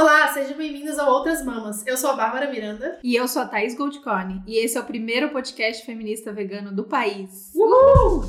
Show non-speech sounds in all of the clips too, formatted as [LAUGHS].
Olá, sejam bem-vindos ao Outras Mamas. Eu sou a Bárbara Miranda. E eu sou a Thaís Goldcorn. E esse é o primeiro podcast feminista vegano do país. Uhul!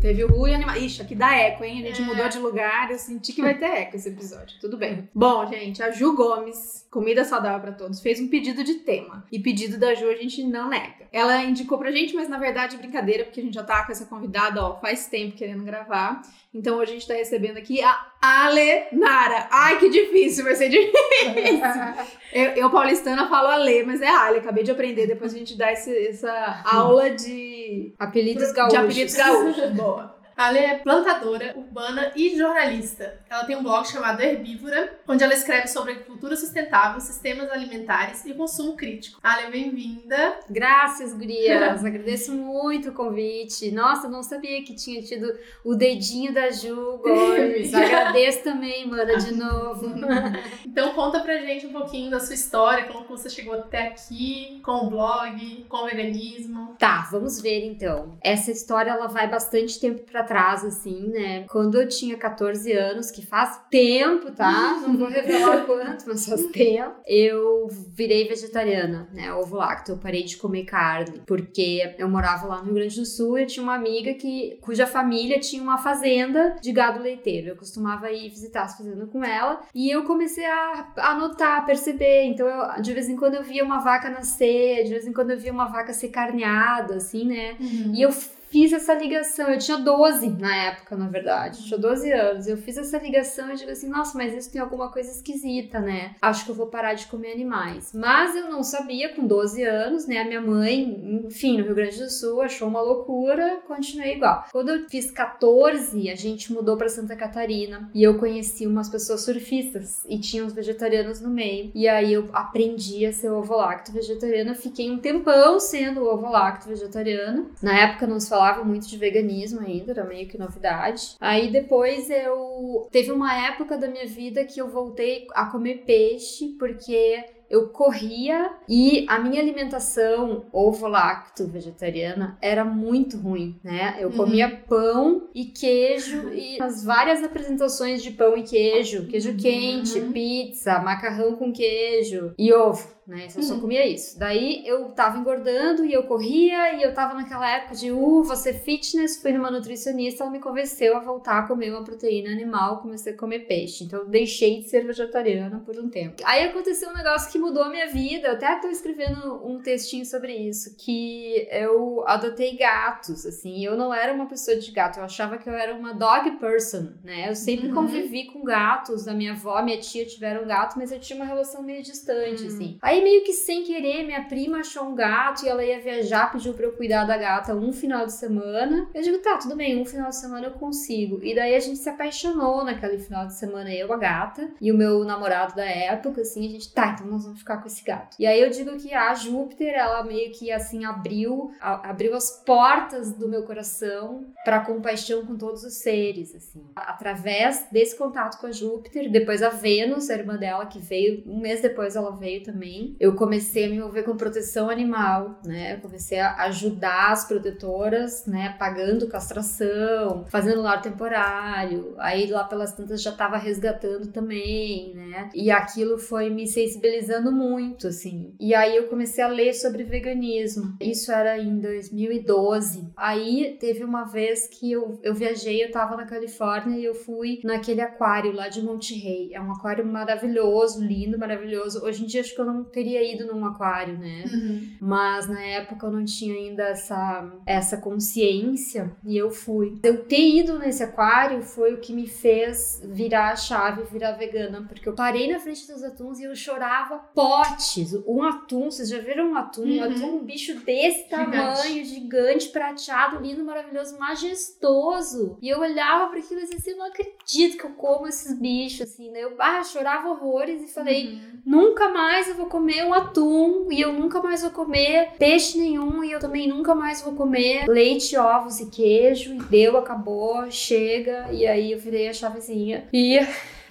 Teve o Ru e anima... Ixi, aqui dá eco, hein? A gente é. mudou de lugar, eu senti que vai ter eco esse episódio. Tudo bem. Bom, gente, a Ju Gomes, comida saudável para todos, fez um pedido de tema. E pedido da Ju a gente não nega. Ela indicou pra gente, mas na verdade brincadeira, porque a gente já tá com essa convidada, ó, faz tempo querendo gravar. Então hoje a gente tá recebendo aqui a Ale Nara. Ai, que difícil, vai ser difícil. [LAUGHS] eu, eu, paulistana, falo Ale, mas é Ale. Acabei de aprender, depois a gente dá esse, essa aula de apelidos gaúchos. De apelidos gaúchos, boa. Ela é plantadora, urbana e jornalista. Ela tem um blog chamado Herbívora, onde ela escreve sobre agricultura sustentável, sistemas alimentares e consumo crítico. Ale, bem-vinda. Graças, gurias. [LAUGHS] Agradeço muito o convite. Nossa, não sabia que tinha tido o dedinho da Ju Gomes. [LAUGHS] Agradeço também, mana, de novo. [LAUGHS] então conta pra gente um pouquinho da sua história, como você chegou até aqui, com o blog, com o veganismo. Tá, vamos ver então. Essa história ela vai bastante tempo pra trás, assim, né? Quando eu tinha 14 anos, que faz tempo, tá? Não vou revelar [LAUGHS] quanto, mas faz tempo. Eu virei vegetariana, né? Ovo lácteo. Eu parei de comer carne, porque eu morava lá no Rio Grande do Sul e eu tinha uma amiga que, cuja família tinha uma fazenda de gado leiteiro. Eu costumava ir visitar as fazendas com ela e eu comecei a, a notar, a perceber. Então, eu, de vez em quando eu via uma vaca nascer, de vez em quando eu via uma vaca ser carneada, assim, né? Uhum. E eu fiz essa ligação. Eu tinha 12 na época, na verdade. Eu tinha 12 anos. Eu fiz essa ligação e digo assim: nossa, mas isso tem alguma coisa esquisita, né? Acho que eu vou parar de comer animais. Mas eu não sabia com 12 anos, né? A minha mãe, enfim, no Rio Grande do Sul, achou uma loucura, continuei igual. Quando eu fiz 14, a gente mudou para Santa Catarina e eu conheci umas pessoas surfistas e tinha uns vegetarianos no meio. E aí eu aprendi a ser ovo lacto vegetariana. Fiquei um tempão sendo ovo lacto vegetariana. Na época não se falava falava muito de veganismo ainda, era meio que novidade. Aí depois eu. Teve uma época da minha vida que eu voltei a comer peixe, porque eu corria e a minha alimentação ovo-lacto vegetariana era muito ruim, né? Eu comia uhum. pão e queijo e as várias apresentações de pão e queijo, queijo uhum. quente, pizza, macarrão com queijo e ovo né? Eu só uhum. comia isso. Daí eu tava engordando e eu corria e eu tava naquela época de, uh, você fitness, fui numa nutricionista, ela me convenceu a voltar a comer uma proteína animal, comecei a comer peixe. Então eu deixei de ser vegetariana por um tempo. Aí aconteceu um negócio que mudou a minha vida, eu até tô escrevendo um textinho sobre isso, que eu adotei gatos, assim, eu não era uma pessoa de gato, eu achava que eu era uma dog person, né? Eu sempre uhum. convivi com gatos, a minha avó, minha tia tiveram gato, mas eu tinha uma relação meio distante, uhum. assim. Aí meio que sem querer, minha prima achou um gato e ela ia viajar, pediu pra eu cuidar da gata um final de semana. Eu digo, tá, tudo bem, um final de semana eu consigo. E daí a gente se apaixonou naquele final de semana, eu, a gata, e o meu namorado da época, assim, a gente, tá, então nós vamos ficar com esse gato. E aí eu digo que a Júpiter, ela meio que, assim, abriu, a, abriu as portas do meu coração pra compaixão com todos os seres, assim. Através desse contato com a Júpiter, depois a Vênus, a irmã dela, que veio, um mês depois ela veio também, eu comecei a me envolver com proteção animal, né? Eu comecei a ajudar as protetoras, né? Pagando castração, fazendo lar temporário. Aí lá pelas tantas já estava resgatando também, né? E aquilo foi me sensibilizando muito, assim. E aí eu comecei a ler sobre veganismo. Isso era em 2012. Aí teve uma vez que eu, eu viajei, eu tava na Califórnia e eu fui naquele aquário lá de Monte Rey. É um aquário maravilhoso, lindo, maravilhoso. Hoje em dia acho que eu não teria ido num aquário, né? Uhum. Mas na época eu não tinha ainda essa, essa consciência e eu fui. Eu ter ido nesse aquário foi o que me fez virar a chave, virar vegana, porque eu parei na frente dos atuns e eu chorava potes. Um atum, vocês já viram um atum? Uhum. Um atum, um bicho desse tamanho, gigante, prateado, lindo, maravilhoso, majestoso. E eu olhava para aquilo e dizia assim, eu não acredito que eu como esses bichos, assim, né? Eu ah, chorava horrores e falei, uhum. nunca mais eu vou comer comer um atum e eu nunca mais vou comer peixe nenhum e eu também nunca mais vou comer leite, ovos e queijo. E deu, acabou, chega. E aí eu virei a chavezinha e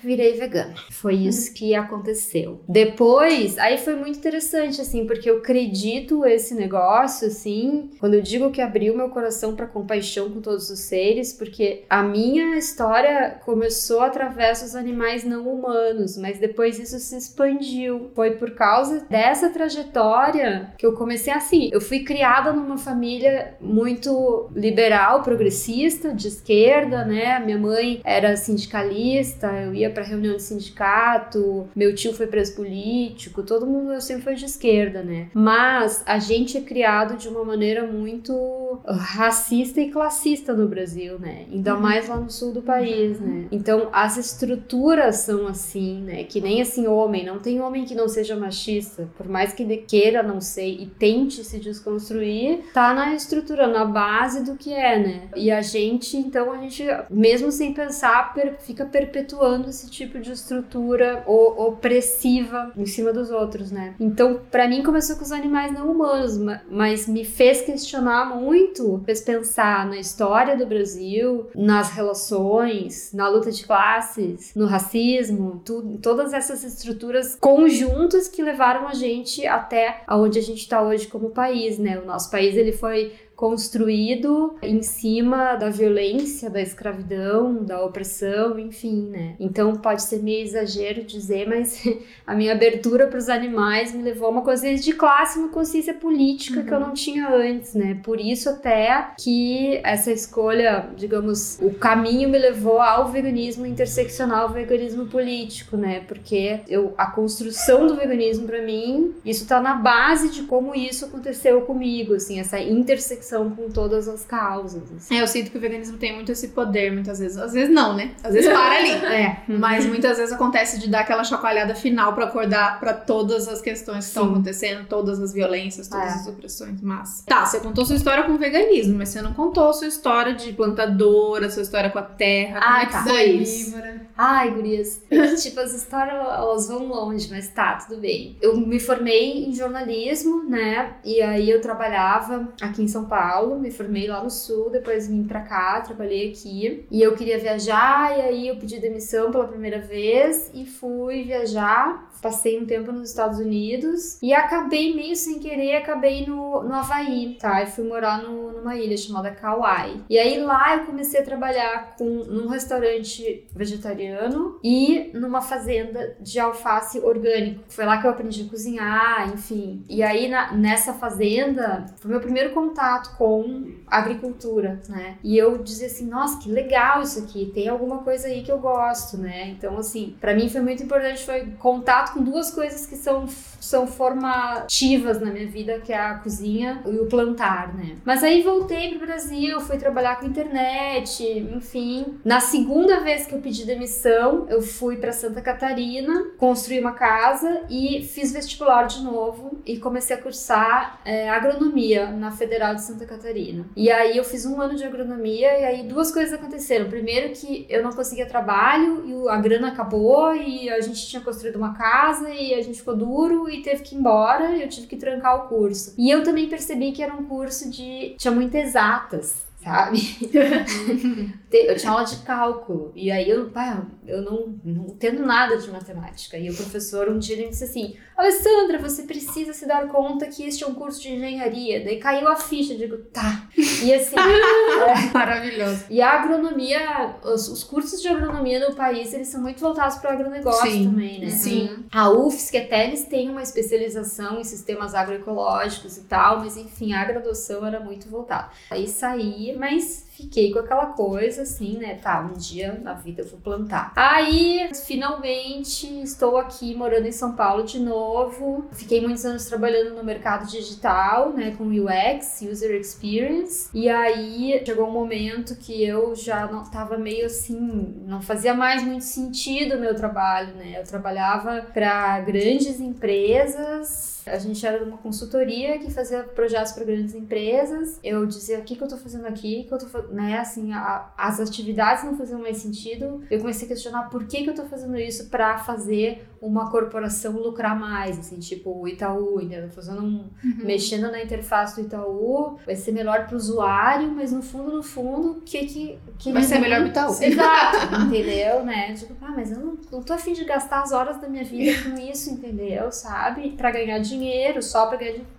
virei vegana. Foi isso que aconteceu. Depois, aí foi muito interessante, assim, porque eu acredito esse negócio, assim, quando eu digo que abriu meu coração para compaixão com todos os seres, porque a minha história começou através dos animais não humanos, mas depois isso se expandiu. Foi por causa dessa trajetória que eu comecei assim. Eu fui criada numa família muito liberal, progressista, de esquerda, né? Minha mãe era sindicalista, eu ia para reunião de sindicato, meu tio foi preso político, todo mundo sempre foi de esquerda, né? Mas a gente é criado de uma maneira muito racista e classista no Brasil, né? Ainda uhum. mais lá no sul do país, uhum. né? Então as estruturas são assim, né? Que nem assim homem, não tem homem que não seja machista, por mais que ele queira não ser e tente se desconstruir, tá na estrutura, na base do que é, né? E a gente, então a gente mesmo sem pensar, per fica perpetuando esse tipo de estrutura opressiva em cima dos outros, né? Então, para mim começou com os animais não humanos, mas me fez questionar muito, fez pensar na história do Brasil, nas relações, na luta de classes, no racismo, tudo, todas essas estruturas conjuntas que levaram a gente até aonde a gente está hoje como país, né? O nosso país ele foi construído em cima da violência, da escravidão, da opressão, enfim, né? Então pode ser meio exagero dizer, mas [LAUGHS] a minha abertura para os animais me levou a uma consciência de classe, uma consciência política uhum. que eu uhum. não tinha antes, né? Por isso até que essa escolha, digamos, o caminho me levou ao veganismo interseccional, ao veganismo político, né? Porque eu, a construção do veganismo para mim, isso tá na base de como isso aconteceu comigo, assim, essa intersecção com todas as causas. Assim. É, eu sinto que o veganismo tem muito esse poder, muitas vezes. Às vezes não, né? Às vezes para ali. [LAUGHS] é. Mas muitas vezes acontece de dar aquela chacoalhada final para acordar para todas as questões que estão acontecendo, todas as violências, todas é. as opressões. Mas. Tá, você contou sua história com o veganismo, mas você não contou sua história de plantadora, sua história com a terra. Ah, tá. Foi isso. Ai, gurias. [LAUGHS] tipo, as histórias elas vão longe, mas tá, tudo bem. Eu me formei em jornalismo, né? E aí eu trabalhava aqui em São Paulo Paulo, me formei lá no Sul, depois vim pra cá, trabalhei aqui. E eu queria viajar, e aí eu pedi demissão pela primeira vez e fui viajar. Passei um tempo nos Estados Unidos e acabei meio sem querer, acabei no, no Havaí, tá? E fui morar no, numa ilha chamada Kauai. E aí lá eu comecei a trabalhar com, num restaurante vegetariano e numa fazenda de alface orgânico. Foi lá que eu aprendi a cozinhar, enfim. E aí na, nessa fazenda foi meu primeiro contato com agricultura, né? E eu dizia assim, nossa, que legal isso aqui, tem alguma coisa aí que eu gosto, né? Então, assim, para mim foi muito importante, foi contato com duas coisas que são, são formativas na minha vida, que é a cozinha e o plantar, né? Mas aí voltei pro Brasil, fui trabalhar com internet, enfim. Na segunda vez que eu pedi demissão, eu fui para Santa Catarina, construí uma casa e fiz vestibular de novo e comecei a cursar é, agronomia na Federal de Santa Catarina. E aí eu fiz um ano de agronomia e aí duas coisas aconteceram. Primeiro que eu não conseguia trabalho e a grana acabou e a gente tinha construído uma casa e a gente ficou duro e teve que ir embora e eu tive que trancar o curso. E eu também percebi que era um curso de tinha muitas exatas sabe? [LAUGHS] eu tinha aula de cálculo, e aí eu, pá, eu não, não entendo nada de matemática. E o professor um dia ele me disse assim: Alessandra, você precisa se dar conta que este é um curso de engenharia. Daí caiu a ficha, eu digo, tá. E assim. [LAUGHS] é, Maravilhoso. E a agronomia, os, os, cursos de agronomia no país, eles são muito voltados para o agronegócio Sim. também, né? Sim. A UFSC até eles têm uma especialização em sistemas agroecológicos e tal, mas enfim, a graduação era muito voltada. Aí saí mas fiquei com aquela coisa assim, né? Tá, um dia na vida eu vou plantar. Aí, finalmente, estou aqui morando em São Paulo de novo. Fiquei muitos anos trabalhando no mercado digital, né? Com UX, User Experience. E aí chegou um momento que eu já não tava meio assim, não fazia mais muito sentido o meu trabalho, né? Eu trabalhava para grandes empresas a gente era uma consultoria que fazia projetos para grandes empresas. Eu dizia: o que, que eu tô fazendo aqui? Que eu tô né, assim, a, as atividades não faziam mais sentido, eu comecei a questionar por que, que eu tô fazendo isso para fazer uma corporação lucrar mais, assim, tipo o Itaú, entendeu? Fazendo um, uhum. mexendo na interface do Itaú, vai ser melhor pro usuário, mas no fundo, no fundo, o que que... que vai ser melhor pro Itaú. Exato, entendeu, né? Tipo, ah, mas eu não, não tô afim de gastar as horas da minha vida com isso, entendeu? Sabe? Pra ganhar dinheiro, só pra ganhar dinheiro.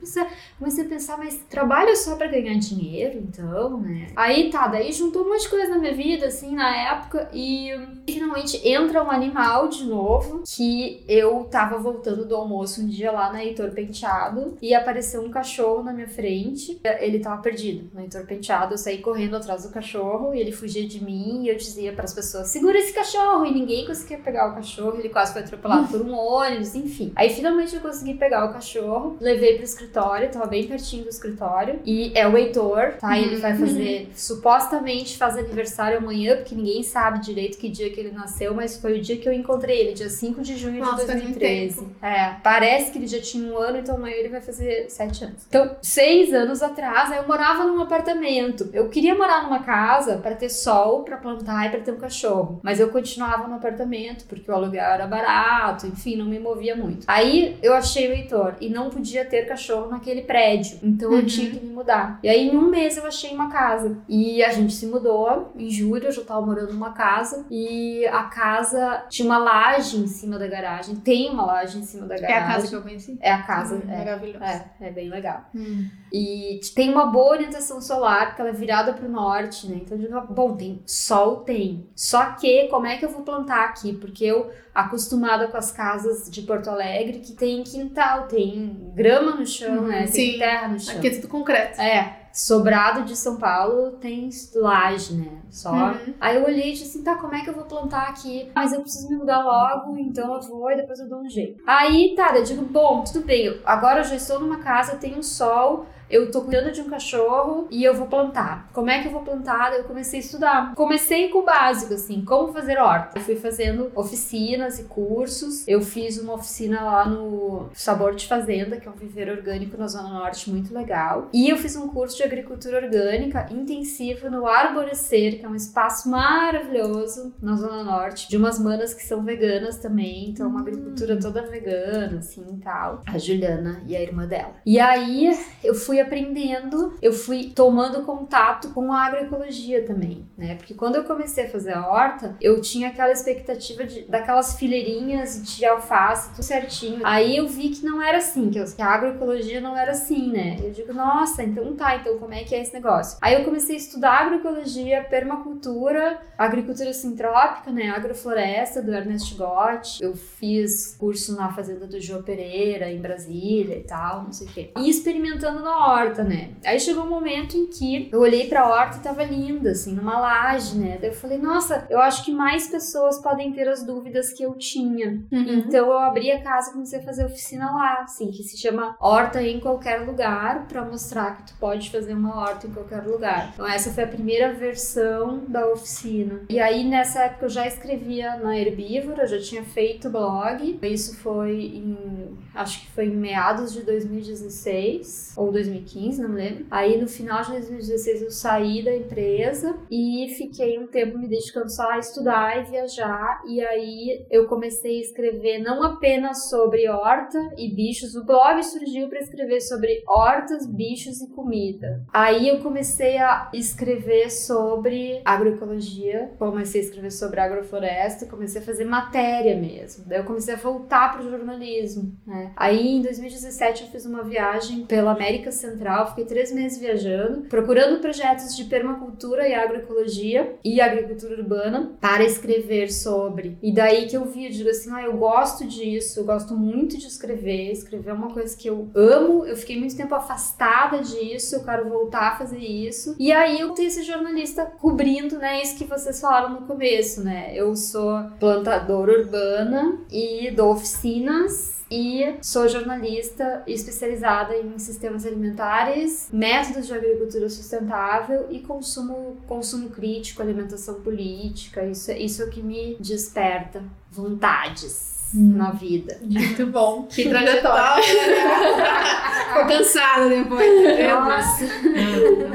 Comecei a pensar, mas trabalho só pra ganhar dinheiro, então, né? Aí tá, daí juntou um monte de coisa na minha vida, assim, na época, e finalmente entra um animal de novo que eu tava voltando do almoço um dia lá na Heitor Penteado e apareceu um cachorro na minha frente. Ele tava perdido no Heitor Penteado. Eu saí correndo atrás do cachorro e ele fugia de mim e eu dizia para as pessoas: segura esse cachorro! E ninguém conseguia pegar o cachorro. Ele quase foi atropelado por um ônibus, enfim. Aí finalmente eu consegui pegar o cachorro, levei pro escritório, tava bem pertinho do escritório. E é o Heitor, tá? E ele vai fazer, supostamente faz aniversário amanhã, porque ninguém sabe direito que dia que ele nasceu, mas foi o dia que eu encontrei ele, dia 5 de junho nossa, de 2013. É, parece que ele já tinha um ano, então amanhã ele vai fazer sete anos. Então, seis anos atrás, eu morava num apartamento. Eu queria morar numa casa para ter sol, para plantar e para ter um cachorro. Mas eu continuava no apartamento porque o aluguel era barato, enfim, não me movia muito. Aí eu achei o Heitor e não podia ter cachorro naquele prédio. Então uhum. eu tinha que me mudar. E aí em um mês eu achei uma casa. E a gente se mudou. Em julho eu já tava morando numa casa. E a casa tinha uma laje em cima da garagem. Tem uma laje em cima da garagem. É a casa que eu conheci? É a casa. Hum, é, maravilhosa. É, é bem legal. Hum. E tem uma boa orientação solar, porque ela é virada para o norte, né? Então, bom, tem sol, tem. Só que, como é que eu vou plantar aqui? Porque eu, acostumada com as casas de Porto Alegre, que tem quintal, tem grama no chão, né? Tem Sim. terra no chão. Aqui é tudo concreto. É. Sobrado de São Paulo tem laje, né? Só. Uhum. Aí eu olhei e disse assim: tá, como é que eu vou plantar aqui? Mas eu preciso me mudar logo, então eu vou e depois eu dou um jeito. Aí tá, eu digo: bom, tudo bem, agora eu já estou numa casa, tenho sol, eu tô cuidando de um cachorro e eu vou plantar. Como é que eu vou plantar? Eu comecei a estudar. Comecei com o básico, assim, como fazer horta. Eu fui fazendo oficinas e cursos. Eu fiz uma oficina lá no Sabor de Fazenda, que é um viveiro orgânico na Zona Norte, muito legal. E eu fiz um curso de agricultura orgânica intensivo no Arborecer, que é um espaço maravilhoso na Zona Norte, de umas manas que são veganas também. Então, uma agricultura toda vegana, assim tal. A Juliana e a irmã dela. E aí, eu fui aprendendo, eu fui tomando contato com a agroecologia também, né? Porque quando eu comecei a fazer a horta, eu tinha aquela expectativa de, daquelas fileirinhas de alface, tudo certinho. Aí eu vi que não era assim, que a agroecologia não era assim, né? Eu digo, nossa, então tá, então como é que é esse negócio? Aí eu comecei a estudar agroecologia, permacultura, agricultura sintrópica, né? Agrofloresta, do Ernest Gott. Eu fiz curso na fazenda do João Pereira, em Brasília e tal, não sei o quê. E experimentando na horta, né? Aí chegou um momento em que eu olhei pra horta e tava linda, assim, numa laje, né? Daí eu falei, nossa, eu acho que mais pessoas podem ter as dúvidas que eu tinha. Uhum. Então eu abri a casa e comecei a fazer oficina lá, assim, que se chama Horta em Qualquer Lugar, para mostrar que tu pode fazer uma horta em qualquer lugar. Então essa foi a primeira versão da oficina. E aí nessa época eu já escrevia na Herbívora, já tinha feito blog. Isso foi em, acho que foi em meados de 2016 ou 2017. 2015, não lembro. Aí no final de 2016 eu saí da empresa e fiquei um tempo me dedicando só a estudar e viajar. E aí eu comecei a escrever não apenas sobre horta e bichos, o blog surgiu para escrever sobre hortas, bichos e comida. Aí eu comecei a escrever sobre agroecologia, comecei a escrever sobre agrofloresta, comecei a fazer matéria mesmo. Daí eu comecei a voltar para o jornalismo. Né? Aí em 2017 eu fiz uma viagem pela América Central, fiquei três meses viajando, procurando projetos de permacultura e agroecologia e agricultura urbana para escrever sobre. E daí que eu vi, eu digo assim, ah, eu gosto disso, eu gosto muito de escrever, escrever é uma coisa que eu amo, eu fiquei muito tempo afastada disso, eu quero voltar a fazer isso. E aí eu tenho esse jornalista cobrindo, né, isso que vocês falaram no começo, né? Eu sou plantadora urbana e dou oficinas e sou jornalista especializada em sistemas alimentares, métodos de agricultura sustentável e consumo, consumo crítico, alimentação política. Isso, isso é o que me desperta vontades. Na vida. Muito bom. [LAUGHS] Que trajetória. [LAUGHS] Ficou cansada depois. Nossa.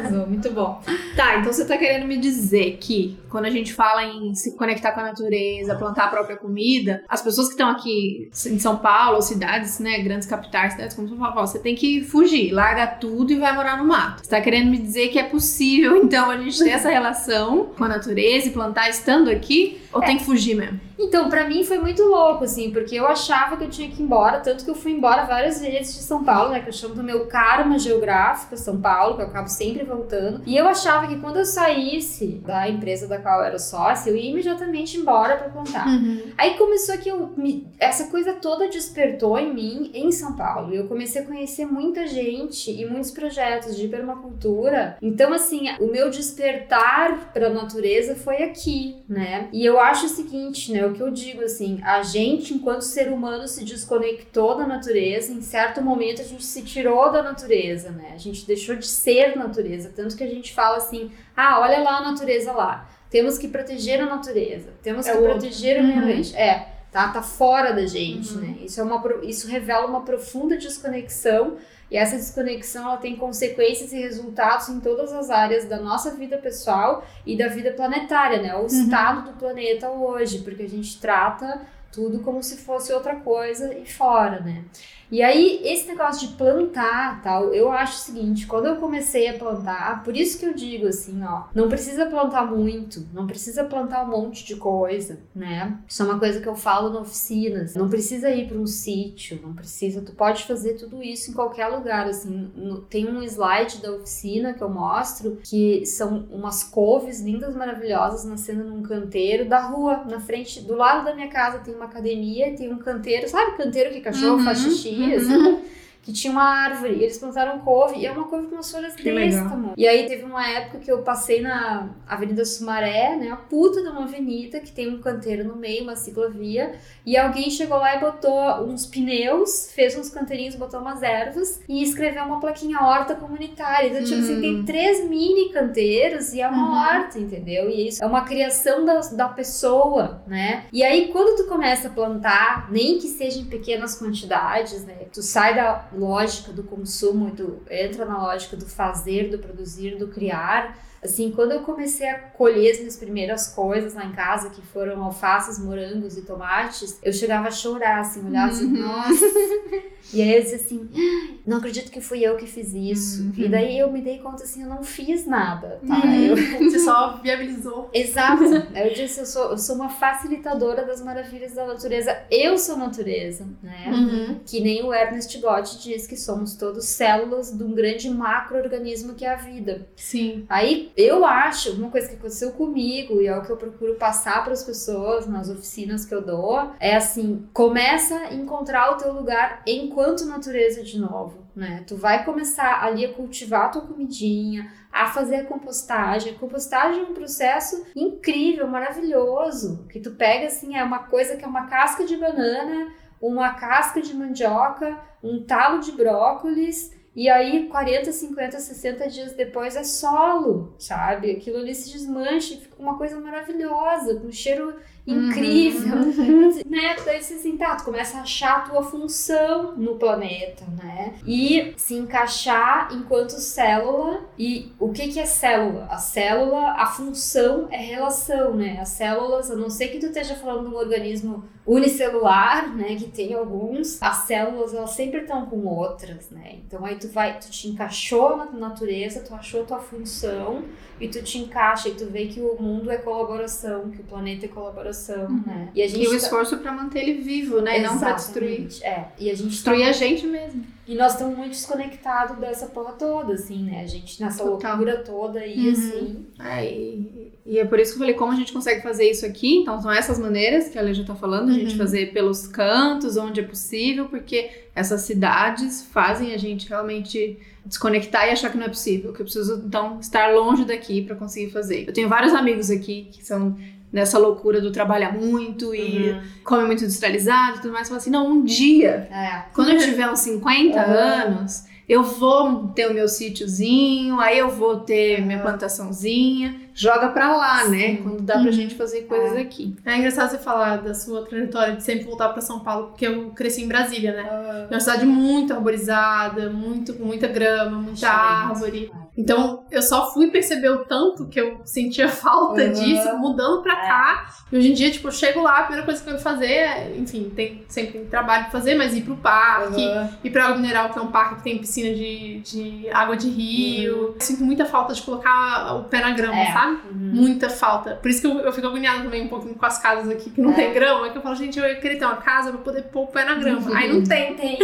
Arrasou, muito bom. Tá, então você tá querendo me dizer que quando a gente fala em se conectar com a natureza, plantar a própria comida, as pessoas que estão aqui em São Paulo, cidades, né, grandes capitais, cidades como São Paulo, você tem que fugir, larga tudo e vai morar no mato. Você tá querendo me dizer que é possível, [LAUGHS] então, a gente ter essa relação com a natureza e plantar estando aqui? Ou tem que fugir mesmo? Então, pra mim foi muito louco, assim, porque eu achava que eu tinha que ir embora, tanto que eu fui embora várias vezes de São Paulo, né, que eu chamo do meu karma geográfico, São Paulo, que eu acabo sempre voltando. E eu achava que quando eu saísse da empresa da qual eu era sócia, eu ia imediatamente embora pra plantar. Aí começou que eu me- essa coisa toda despertou em mim em São Paulo. Eu comecei a conhecer muita gente e muitos projetos de permacultura. Então, assim, o meu despertar para a natureza foi aqui, né? E eu acho o seguinte, né? O que eu digo assim, a gente, enquanto ser humano, se desconectou da natureza. Em certo momento, a gente se tirou da natureza, né? A gente deixou de ser natureza. Tanto que a gente fala assim: ah, olha lá a natureza lá. Temos que proteger a natureza. Temos É que o outro. proteger o meio Uhum. ambiente. É, tá, tá fora da gente, Uhum. né? Isso, é uma, isso revela uma profunda desconexão e essa desconexão ela tem consequências e resultados em todas as áreas da nossa vida pessoal e da vida planetária, né? O estado do planeta hoje, porque a gente trata tudo como se fosse outra coisa e fora, né? E aí, esse negócio de plantar, tal, eu acho o seguinte, quando eu comecei a plantar, por isso que eu digo assim, ó, não precisa plantar muito, não precisa plantar um monte de coisa, né? Isso é uma coisa que eu falo na oficina, assim, não precisa ir para um sítio, não precisa, tu pode fazer tudo isso em qualquer lugar, assim, no- tem um slide da oficina que eu mostro, que são umas couves lindas, maravilhosas, nascendo num canteiro da rua, na frente, do lado da minha casa tem uma academia, tem um canteiro, sabe canteiro que cachorro Uhum, faz xixi, uhum. assim? [LAUGHS] que tinha uma árvore, e eles plantaram couve, e é uma couve com umas folhas Que desse legal. tamanho. E aí teve uma época que eu passei na Avenida Sumaré, né, a puta de uma avenida que tem um canteiro no meio, uma ciclovia, e alguém chegou lá e botou uns pneus, fez uns canteirinhos, botou umas ervas e escreveu uma plaquinha horta comunitária. Então, tipo assim, Hum. tem três mini canteiros e é uma Uhum. horta, entendeu? E isso é uma criação da, da pessoa, né? E aí, quando tu começa a plantar, nem que seja em pequenas quantidades, né? Tu sai da lógica do consumo tu entra na lógica do fazer, do produzir, do criar. Assim, quando eu comecei a colher as minhas primeiras coisas lá em casa, que foram alfaces, morangos e tomates, eu chegava a chorar, assim, olhar assim, Uhum. nossa. [LAUGHS] E aí eu disse assim, "Ah, não acredito que fui eu que fiz isso. Uhum. E daí eu me dei conta assim, eu não fiz nada, tá? Uhum. Eu, [LAUGHS] Você só viabilizou. Exato. Eu disse, eu sou, eu sou uma facilitadora das maravilhas da natureza. Eu sou natureza, né? Uhum. Que nem o Ernest Gotti diz que somos todos células de um grande macro-organismo que é a vida. Sim. Aí eu acho, uma coisa que aconteceu comigo e é o que eu procuro passar para as pessoas nas oficinas que eu dou, é assim, começa a encontrar o teu lugar enquanto natureza de novo, né? Tu vai começar ali a cultivar a tua comidinha, a fazer a compostagem. Compostagem é um processo incrível, maravilhoso, que tu pega assim, é uma coisa que é uma casca de banana, uma casca de mandioca, um talo de brócolis e aí, 40, 50, 60 dias depois é solo, sabe? Aquilo ali se desmancha e fica uma coisa maravilhosa, com um cheiro incrível, [LAUGHS] né? Daí você assim, tá, tu começa a achar a tua função no planeta, né? E se encaixar enquanto célula. E o que que é célula? A célula, a função é relação, né? As células, a não ser que tu esteja falando de um organismo unicelular, né, que tem alguns, as células elas sempre estão com outras, né? Então aí tu vai, tu te encaixou na natureza, tu achou tua função e tu te encaixa e tu vê que o mundo é colaboração, que o planeta é colaboração, né? E a gente E o tá- esforço pra manter ele vivo, né? E não Exatamente, destruir. É, e a gente tá Destruir a gente mesmo. e nós estamos muito desconectados dessa porra toda, assim, né? A gente nessa Total. loucura toda aí, Uhum. assim. É, e, e é por isso que eu falei como a gente consegue fazer isso aqui. Então, são essas maneiras que a Lê já tá falando, a gente Uhum. fazer pelos cantos, onde é possível, porque essas cidades fazem a gente realmente desconectar e achar que não é possível, que eu preciso, então, estar longe daqui para conseguir fazer. Eu tenho vários amigos aqui que são nessa loucura do trabalhar muito e Uhum. come muito industrializado e tudo mais, falam assim, não, um dia É. quando eu tiver uns 50 Uhum. [LAUGHS] anos, eu vou ter o meu sítiozinho, aí eu vou ter minha Uhum. plantaçãozinha. Joga pra lá, né? Quando dá pra Uhum. gente fazer coisas É. aqui. É engraçado você falar da sua trajetória de sempre voltar pra São Paulo, porque eu cresci em Brasília, né? É uma cidade muito arborizada, muito, com muita grama, muita árvore. Então, eu só fui perceber o tanto que eu sentia [LAUGHS] falta Uhum. disso, mudando pra É. cá. E hoje em dia, tipo, eu chego lá, a primeira coisa que eu quero fazer é, enfim, tem, sempre tem trabalho pra fazer, mas ir pro parque, Uhum. ir pra Água Mineral, que é um parque que tem piscina de, de água de rio. Sinto muita falta de colocar o pé na grama, Uhum. É. sabe? Uhum. Muita falta. Por isso que eu, eu fico agoniada também um pouquinho com as casas aqui que não É. tem grama, que eu falo, gente, eu queria ter uma casa pra poder pôr o pé na grama. Aí não tem. [LAUGHS] Tem.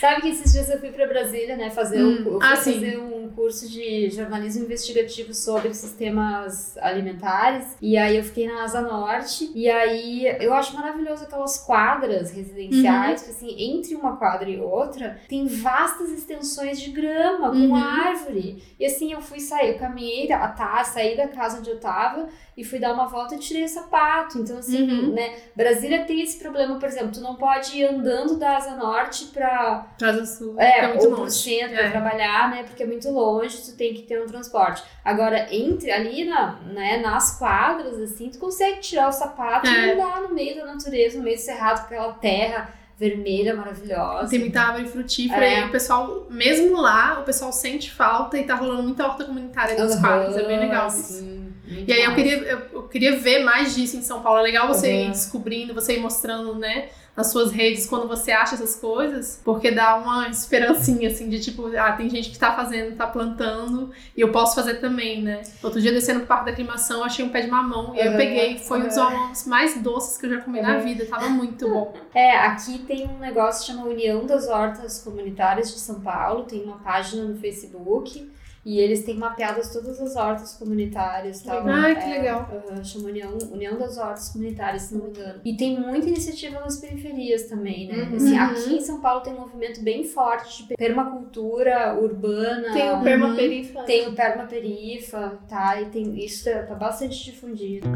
Sabe que esses dias eu fui pra Brasília, né, fazer, Hum. um, fui Ah, fazer um curso de jornalismo investigativo sobre sistemas alimentares. E aí eu fiquei na Asa Norte. E aí eu acho maravilhoso aquelas quadras residenciais, que assim, entre uma quadra e outra, tem vastas extensões de grama, com Uhum. árvore. E assim, eu fui sair, eu caminhei a tá, saí da casa onde eu tava e fui dar uma volta e tirei o sapato. Então, assim, Uhum. né, Brasília tem esse problema, por exemplo, tu não pode ir andando da Asa Norte pra, Traz a sua. é, muito ou pro longe. centro É. pra trabalhar, né, porque é muito longe, tu tem que ter um transporte. Agora, entre ali na, né, nas quadras, assim, tu consegue tirar o sapato É. e andar no meio da natureza, no meio do cerrado, com aquela terra vermelha maravilhosa. Tem muita árvore frutífera É. e o pessoal, mesmo lá, o pessoal sente falta e tá rolando muita horta comunitária nos parques. É bem legal isso. sim, muito E aí eu queria, eu, queria ver mais disso em São Paulo. É legal você ir Uhum. descobrindo, você ir mostrando, né, nas suas redes quando você acha essas coisas, porque dá uma esperancinha, assim, de tipo, ah, tem gente que tá fazendo, tá plantando, e eu posso fazer também, né? Outro dia, descendo pro Parque da Aclimação, achei um pé de mamão, e aí eu peguei, foi um dos mamões mais doces que eu já comi na Uhum. vida, tava muito bom. [LAUGHS] É, aqui tem um negócio que chama União das Hortas Comunitárias de São Paulo, tem uma página no Facebook e eles têm mapeadas todas as hortas comunitárias tal. Ai, que É, legal. aham, chama União, União das Hortas Comunitárias, se não me engano. E tem muita iniciativa nas periferias também, né? Uhum. Assim, aqui em São Paulo tem um movimento bem forte de permacultura urbana. Tem o Uhum. permaperifa. Tem o permaperifa, tá? E tem, isso tá, tá bastante difundido.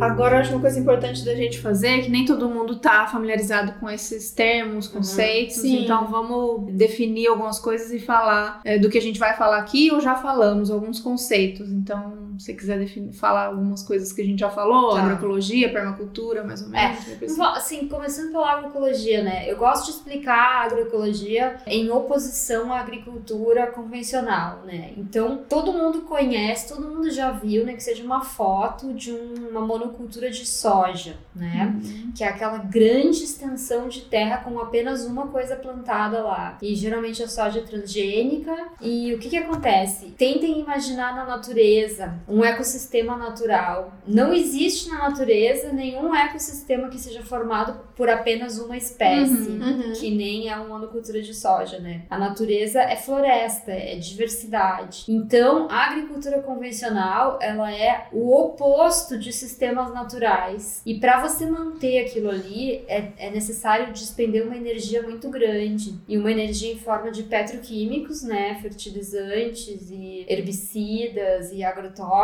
Agora, eu acho uma coisa importante da gente fazer é que nem todo mundo tá familiarizado com esses termos, conceitos. Sim. Então, vamos definir algumas coisas e falar é, do que a gente vai falar aqui ou já falamos, alguns conceitos. Então, você quiser definir, falar algumas coisas que a gente já falou, Tá. agroecologia, permacultura, mais ou menos. depois- Bom, Assim, começando pela agroecologia, né? Eu gosto de explicar a agroecologia em oposição à agricultura convencional, né? Então, todo mundo conhece, todo mundo já viu, né? Que seja uma foto de um- uma monocultura de soja, né? Que é aquela grande extensão de terra com apenas uma coisa plantada lá. E geralmente a soja é transgênica. E o que que acontece? Tentem imaginar na natureza um ecossistema natural. Não existe na natureza nenhum ecossistema que seja formado por apenas uma espécie. Uhum. Que nem é uma monocultura de soja, né? A natureza é floresta, é diversidade. Então, a agricultura convencional, ela é o oposto de sistemas naturais. E para você manter aquilo ali, é, é necessário despender uma energia muito grande. E uma energia em forma de petroquímicos, né? Fertilizantes e herbicidas e agrotóxicos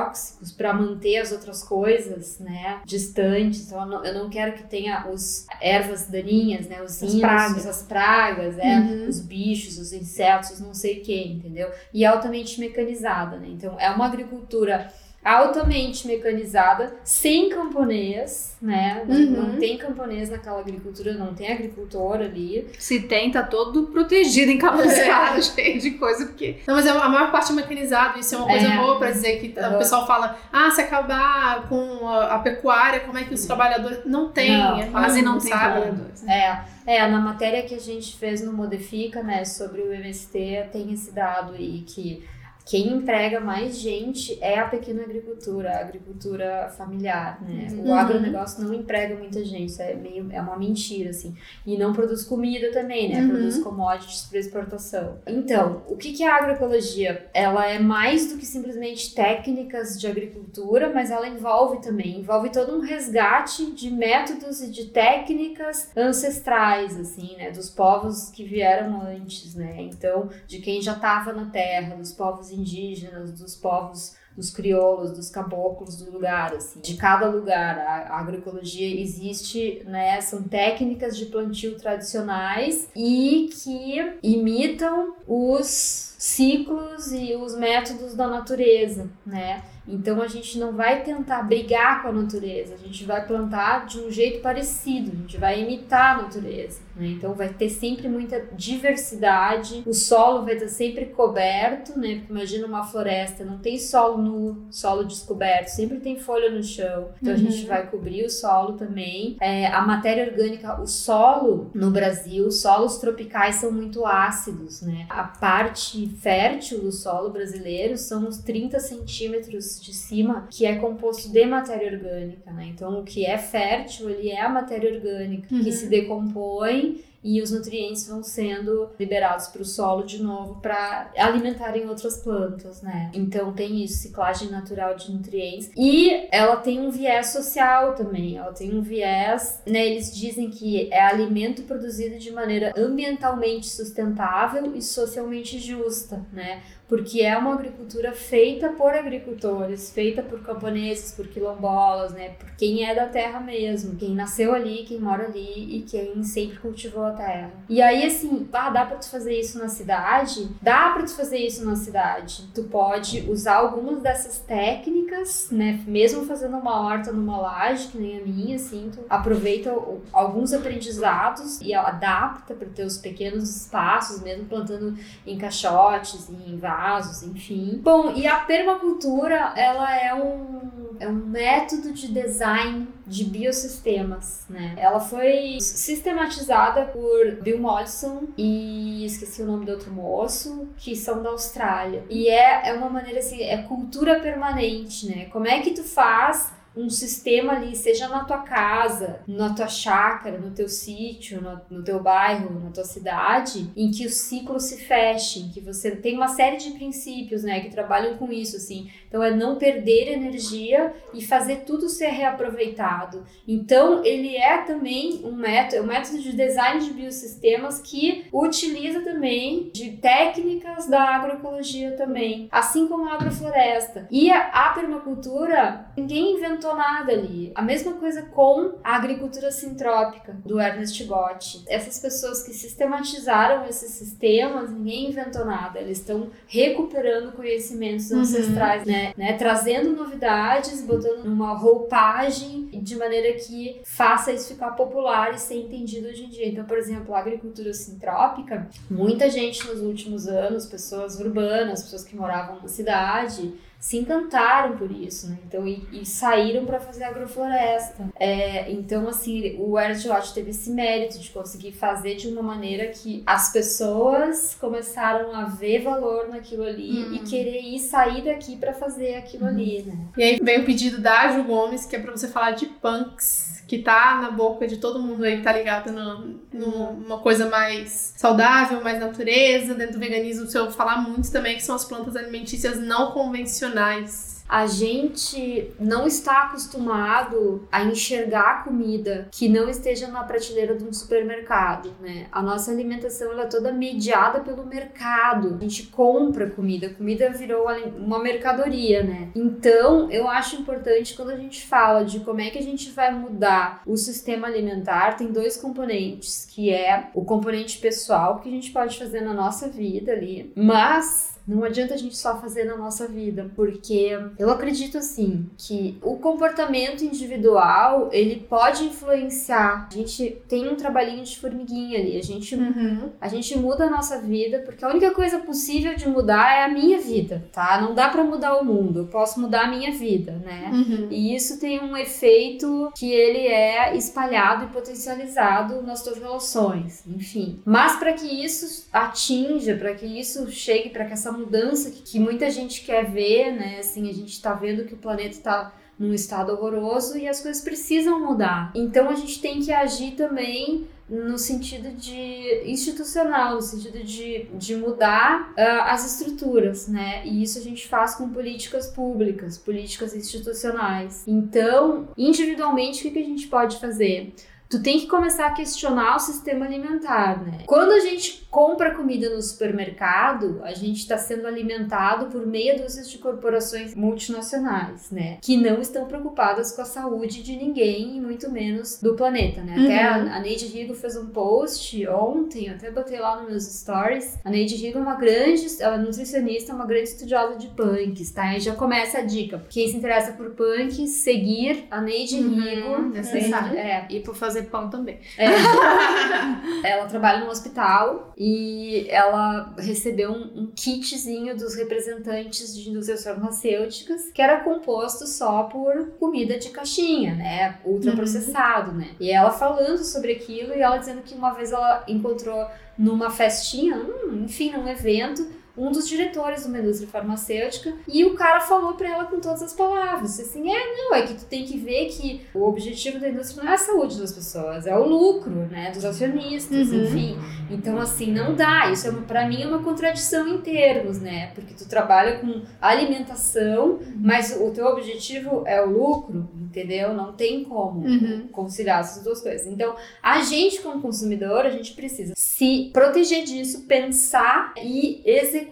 para manter as outras coisas, né? Distantes. Então, eu não, eu não quero que tenha os ervas daninhas, né? Os As pragas. as pragas, é, Uhum. os bichos, os insetos, não sei o que, entendeu? E altamente mecanizada, né? Então, é uma agricultura altamente mecanizada, sem camponês, né? Não, Uhum. não tem camponês naquela agricultura, não tem agricultor ali. Se tem, tá todo protegido, encapuçado, [LAUGHS] cheio de coisa, porque Não, mas é- a maior parte é mecanizado, isso é uma coisa É. boa pra dizer que Uhum. o pessoal fala, ah, se acabar com a, a pecuária, como é que os trabalhadores. Não tem, Não, é quase mínimo, não tem trabalhadores. né? É, é, na matéria que a gente fez no Modifica, né, sobre o MST, tem esse dado aí que quem emprega mais gente é a pequena agricultura, a agricultura familiar, né? O Uhum. agronegócio não emprega muita gente, isso é meio é uma mentira assim. E não produz comida também, né? Uhum. Produz commodities para exportação. Então, o que que é a agroecologia? Ela é mais do que simplesmente técnicas de agricultura, mas ela envolve também, envolve todo um resgate de métodos e de técnicas ancestrais, assim, né? Dos povos que vieram antes, né? Então, de quem já estava na terra, dos povos indígenas, dos povos dos crioulos, dos caboclos do lugar, assim, de cada lugar. A, agroecologia existe, né? São técnicas de plantio tradicionais e que imitam os ciclos e os métodos da natureza, né? Então a gente não vai tentar brigar com a natureza, a gente vai plantar de um jeito parecido, a gente vai imitar a natureza. Né? Então vai ter sempre muita diversidade, o solo vai estar sempre coberto, né? Porque imagina uma floresta, não tem solo nu, solo descoberto, sempre tem folha no chão. Então uhum. a gente vai cobrir o solo também. É, a matéria orgânica, o solo no Brasil, solos tropicais são muito ácidos, né? A parte fértil do solo brasileiro são uns 30 centímetros de cima, que é composto de matéria orgânica, né? Então o que é fértil, ele é a matéria orgânica, uhum. que se decompõe e os nutrientes vão sendo liberados para o solo de novo para alimentarem outras plantas, né? Então tem isso, ciclagem natural de nutrientes. E ela tem um viés social também, ela tem um viés, né? Eles dizem que é alimento produzido de maneira ambientalmente sustentável e socialmente justa, né? Porque é uma agricultura feita por agricultores, feita por camponeses, por quilombolas, né, por quem é da terra mesmo, quem nasceu ali, quem mora ali e quem sempre cultivou a terra. E aí assim, ah, dá para tu fazer isso na cidade? Dá para tu fazer isso na cidade. Tu pode usar algumas dessas técnicas, né, mesmo fazendo uma horta numa laje, que nem a minha, assim, tu aproveita alguns aprendizados e adapta para ter os pequenos espaços, mesmo plantando em caixotes, em vasos vasos, enfim. Bom, e a permacultura, ela é um, é um método de design de biossistemas, né? Ela foi sistematizada por Bill Mollison e esqueci o nome do outro moço, que são da Austrália. E é, é uma maneira assim, é cultura permanente, né? Como é que tu faz um sistema ali, seja na tua casa, na tua chácara, no teu sítio, no, no, teu bairro, na tua cidade, em que o ciclo se feche, em que você tem uma série de princípios, né, que trabalham com isso, assim. Então é não perder energia e fazer tudo ser reaproveitado. Então ele é também um método, é um método de design de biosistemas que utiliza também de técnicas da agroecologia também, assim como a agrofloresta. E a, a permacultura, ninguém inventou nada ali. A mesma coisa com a agricultura sintrópica do Ernest Gott. Essas pessoas que sistematizaram esses sistemas, ninguém inventou nada. Eles estão recuperando conhecimentos uhum. ancestrais, né? né? Trazendo novidades, botando uma roupagem de maneira que faça isso ficar popular e ser entendido hoje em dia. Então, por exemplo, a agricultura sintrópica, muita gente nos últimos anos, pessoas urbanas, pessoas que moravam na cidade, se encantaram por isso, né? Então, e, e saíram para fazer agrofloresta. É, então, assim, o Lott teve esse mérito de conseguir fazer de uma maneira que as pessoas começaram a ver valor naquilo ali e uhum. querer ir sair daqui para fazer aquilo uhum. ali, né? E aí vem o pedido da Ju Gomes, que é para você falar de punks, que tá na boca de todo mundo aí tá ligado no, numa coisa mais saudável, mais natureza. Dentro do veganismo, o senhor falar muito também que são as plantas alimentícias não convencionais a gente não está acostumado a enxergar comida que não esteja na prateleira de um supermercado, né? A nossa alimentação ela é toda mediada pelo mercado. A gente compra comida, a comida virou uma mercadoria, né? Então, eu acho importante quando a gente fala de como é que a gente vai mudar o sistema alimentar, tem dois componentes, que é o componente pessoal que a gente pode fazer na nossa vida ali, mas não adianta a gente só fazer na nossa vida, porque eu acredito assim que o comportamento individual ele pode influenciar. A gente tem um trabalhinho de formiguinha ali, a gente uhum. a gente muda a nossa vida porque a única coisa possível de mudar é a minha vida, tá? Não dá para mudar o mundo, eu posso mudar a minha vida, né? Uhum. E isso tem um efeito que ele é espalhado e potencializado nas suas relações, enfim. Mas para que isso atinja, para que isso chegue, para que essa mudança que, que muita gente quer ver, né? Assim, a gente está vendo que o planeta está num estado horroroso e as coisas precisam mudar. Então a gente tem que agir também no sentido de institucional, no sentido de, de mudar uh, as estruturas, né? E isso a gente faz com políticas públicas, políticas institucionais. Então, individualmente, o que, que a gente pode fazer? Tu tem que começar a questionar o sistema alimentar, né? Quando a gente compra comida no supermercado, a gente está sendo alimentado por meia dúzia de corporações multinacionais, né? Que não estão preocupadas com a saúde de ninguém e muito menos do planeta, né? Até Uhum. a, a Neide Rigo fez um post ontem, eu até botei lá nos meus stories. A Neide Rigo é uma grande, ela é nutricionista, uma grande estudiosa de punks, tá? Aí já começa a dica. Quem se interessa por punks, seguir a Neide Uhum, Rigo. necessário. É, E por fazer pão também. é. [LAUGHS] ela trabalha no hospital e ela recebeu um, um kitzinho dos representantes de indústrias farmacêuticas que era composto só por comida de caixinha, né? Ultraprocessado, né? E ela falando sobre aquilo e ela dizendo que uma vez ela encontrou numa festinha, enfim, num evento, um dos diretores de uma indústria farmacêutica e o cara falou pra ela com todas as palavras assim é não é que tu tem que ver que o objetivo da indústria não é a saúde das pessoas é o lucro né dos acionistas Uhum. enfim então assim não dá isso é para mim é uma contradição em termos né porque tu trabalha com alimentação mas o teu objetivo é o lucro entendeu não tem como Uhum. conciliar essas duas coisas então a gente como consumidor a gente precisa se proteger disso pensar e executar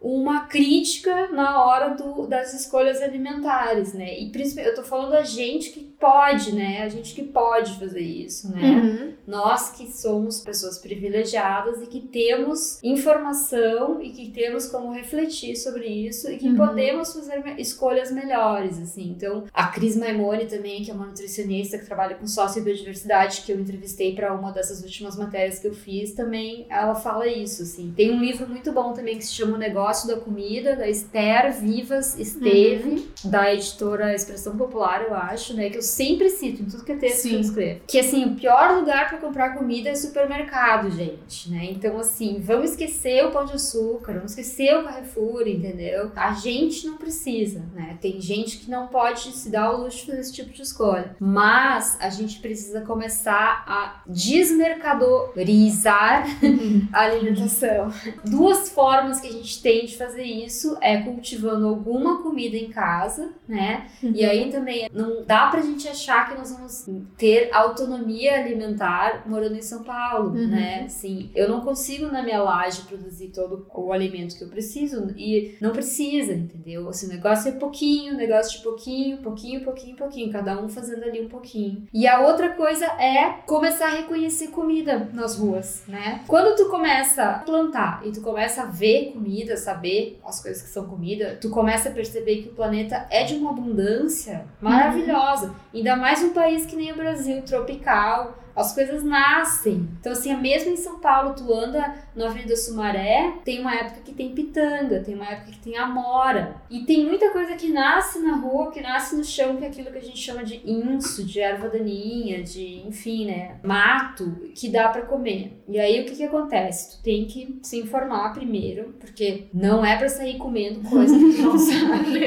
uma crítica na hora do, das escolhas alimentares, né? E principalmente, eu tô falando a gente que pode, né? A gente que pode fazer isso, né? Uhum. Nós que somos pessoas privilegiadas e que temos informação e que temos como refletir sobre isso e que Uhum. podemos fazer escolhas melhores, assim. Então, a Cris Maimone também, que é uma nutricionista que trabalha com sócio e biodiversidade, que eu entrevistei para uma dessas últimas matérias que eu fiz, também ela fala isso, assim. Tem um livro muito bom também que se chama O Negócio da Comida, da Esther Vivas Esteve, da editora Expressão Popular, eu acho, né? Que eu sempre cito em tudo que é texto que eu Sim. escrevo. Que assim, o pior lugar para comprar comida é supermercado, gente, né? Então, assim, vamos esquecer o pão de açúcar, vamos esquecer o Carrefour, entendeu? A gente não precisa, né? Tem gente que não pode se dar o luxo de fazer esse tipo de escolha. Mas a gente precisa começar a desmercadorizar [LAUGHS] a alimentação. Duas formas que a gente tem de fazer isso é cultivando alguma comida em casa, né? E aí também não dá pra gente achar que nós vamos ter autonomia alimentar morando em São Paulo, Uhum. né? Assim, eu não consigo na minha laje produzir todo o alimento que eu preciso e não precisa, entendeu? Assim, o negócio é pouquinho, negócio de pouquinho, pouquinho, pouquinho, pouquinho, cada um fazendo ali um pouquinho. E a outra coisa é começar a reconhecer comida nas ruas, né? Quando tu começa a plantar e tu começa a ver comida, saber as coisas que são comida, tu começa a perceber que o planeta é de uma abundância maravilhosa. Ainda mais um país que nem o Brasil, tropical. As coisas nascem. Então, assim, mesmo em São Paulo, tu anda na Avenida Sumaré, tem uma época que tem pitanga, tem uma época que tem amora. E tem muita coisa que nasce na rua, que nasce no chão, que é aquilo que a gente chama de inso, de erva daninha, de, enfim, né, mato, que dá pra comer. E aí, o que que acontece? Tu tem que se informar primeiro, porque não é pra sair comendo coisa que tu não [LAUGHS] sabe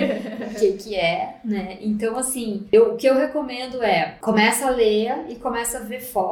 o que que é, né? Então, assim, eu, o que eu recomendo é começa a ler e começa a ver foto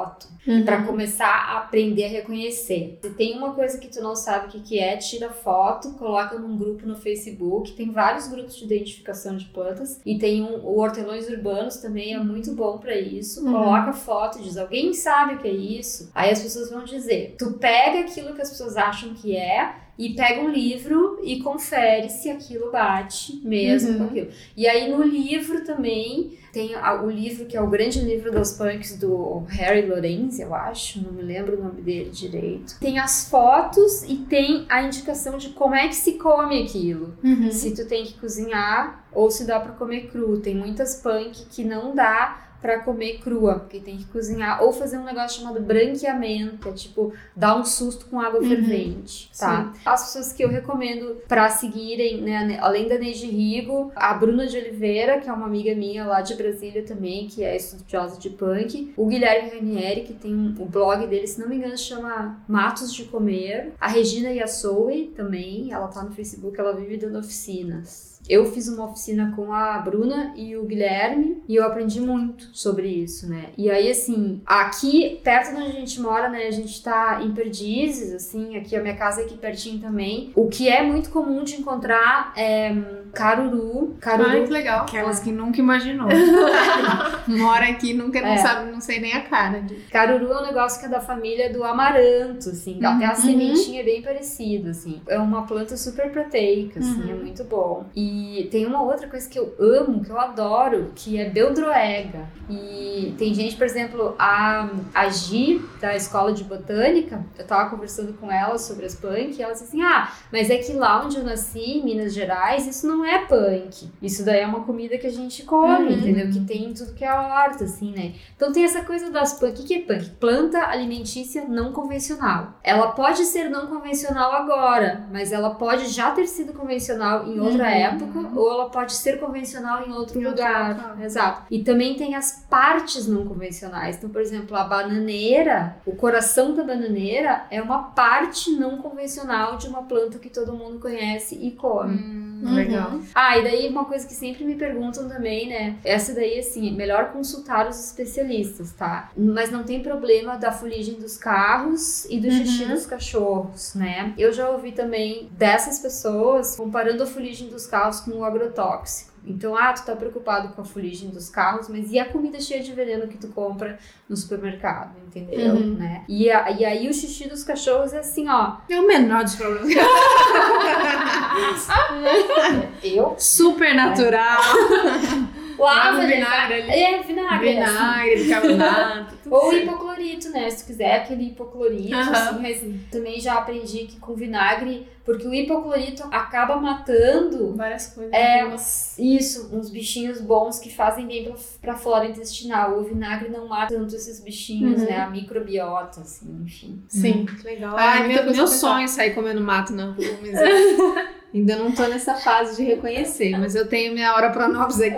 Uhum. Pra começar a aprender a reconhecer. Se tem uma coisa que tu não sabe o que que é, tira foto, coloca num grupo no Facebook. Tem vários grupos de identificação de plantas e tem um, o Hortelões Urbanos também é muito bom pra isso. Uhum. Coloca foto, diz alguém sabe o que é isso. Aí as pessoas vão dizer. Tu pega aquilo que as pessoas acham que é e pega um livro e confere se aquilo bate mesmo Uhum. com aquilo. E aí no livro também tem o livro que é o grande livro dos punks do Harry Lorenz, eu acho, não me lembro o nome dele direito. Tem as fotos e tem a indicação de como é que se come aquilo. Uhum. Se tu tem que cozinhar ou se dá pra comer cru. Tem muitas punk que não dá pra comer crua, porque tem que cozinhar ou fazer um negócio chamado branqueamento, que é tipo dar um susto com água Uhum. fervente, tá? As pessoas que eu recomendo pra seguirem, né, além da Neide Rigo, a Bruna de Oliveira, que é uma amiga minha lá de Brasília também, que é estudiosa de punk, o Guilherme Ranieri, que tem um, o blog dele, se não me engano, chama Matos de Comer, a Regina Yassoui também, ela tá no Facebook, ela vive dando oficinas. Eu fiz uma oficina com a Bruna e o Guilherme e eu aprendi muito sobre isso, né? E aí, assim, aqui perto de onde a gente mora, né? A gente tá em Perdizes, assim, aqui a minha casa é aqui pertinho também. O que é muito comum de encontrar é caruru. Caruru. Ai, que legal. Aquelas que nunca imaginou. [LAUGHS] Mora aqui, nunca não É. sabe, não sei nem a cara. De... Caruru é um negócio que é da família do amaranto, assim. Até a Uhum. sementinha é bem parecida, assim. É uma planta super proteica, assim, é muito bom. E tem uma outra coisa que eu amo, que eu adoro, que é beldroega. E tem gente, por exemplo, a, a Gi, da escola de botânica, eu tava conversando com ela sobre as punk, e ela disse assim, ah, mas é que lá onde eu nasci, em Minas Gerais, isso não é punk. Isso daí é uma comida que a gente come, Uhum. entendeu? Que tem em tudo que é horta, assim, né? Então tem essa coisa das punk. O que é punk? Planta alimentícia não convencional. Ela pode ser não convencional agora, mas ela pode já ter sido convencional em outra Uhum. época, ou ela pode ser convencional em outro Em outro lugar. local. Exato. E também tem as partes não convencionais. Então, por exemplo, a bananeira, o coração da bananeira é uma parte não convencional de uma planta que todo mundo conhece e come. Uhum. Legal. Ah, e daí uma coisa que sempre me perguntam também, né? Essa daí, assim, melhor consultar os especialistas, tá? Mas não tem problema da fuligem dos carros e do Uhum. xixi dos cachorros, né? Eu já ouvi também dessas pessoas comparando a fuligem dos carros com o agrotóxico. Então, ah, tu tá preocupado com a fuligem dos carros, mas e a comida cheia de veneno que tu compra no supermercado, entendeu? Uhum. Né? E, a- e aí o xixi dos cachorros é assim, ó. É o menor dos problemas. [LAUGHS] Eu Super natural. Lava né? vinagre ali. É, vinagre. assim. Vinagre, bicarbonato. tudo Ou hipoclorito, né? Se tu quiser aquele hipoclorito, Aham. assim, mas também já aprendi que com vinagre, porque o hipoclorito acaba matando Várias coisas. É. boas. isso, uns bichinhos bons que fazem bem pra, pra flora intestinal. O vinagre não mata tanto esses bichinhos, Uhum. né? A microbiota, assim, enfim. Sim. Muito legal. Ah, Ai, muita meu, meu sonho é sair comendo mato na rua, mas eu [LAUGHS] ainda não tô nessa fase de reconhecer. Mas eu tenho minha hora pronobis aqui.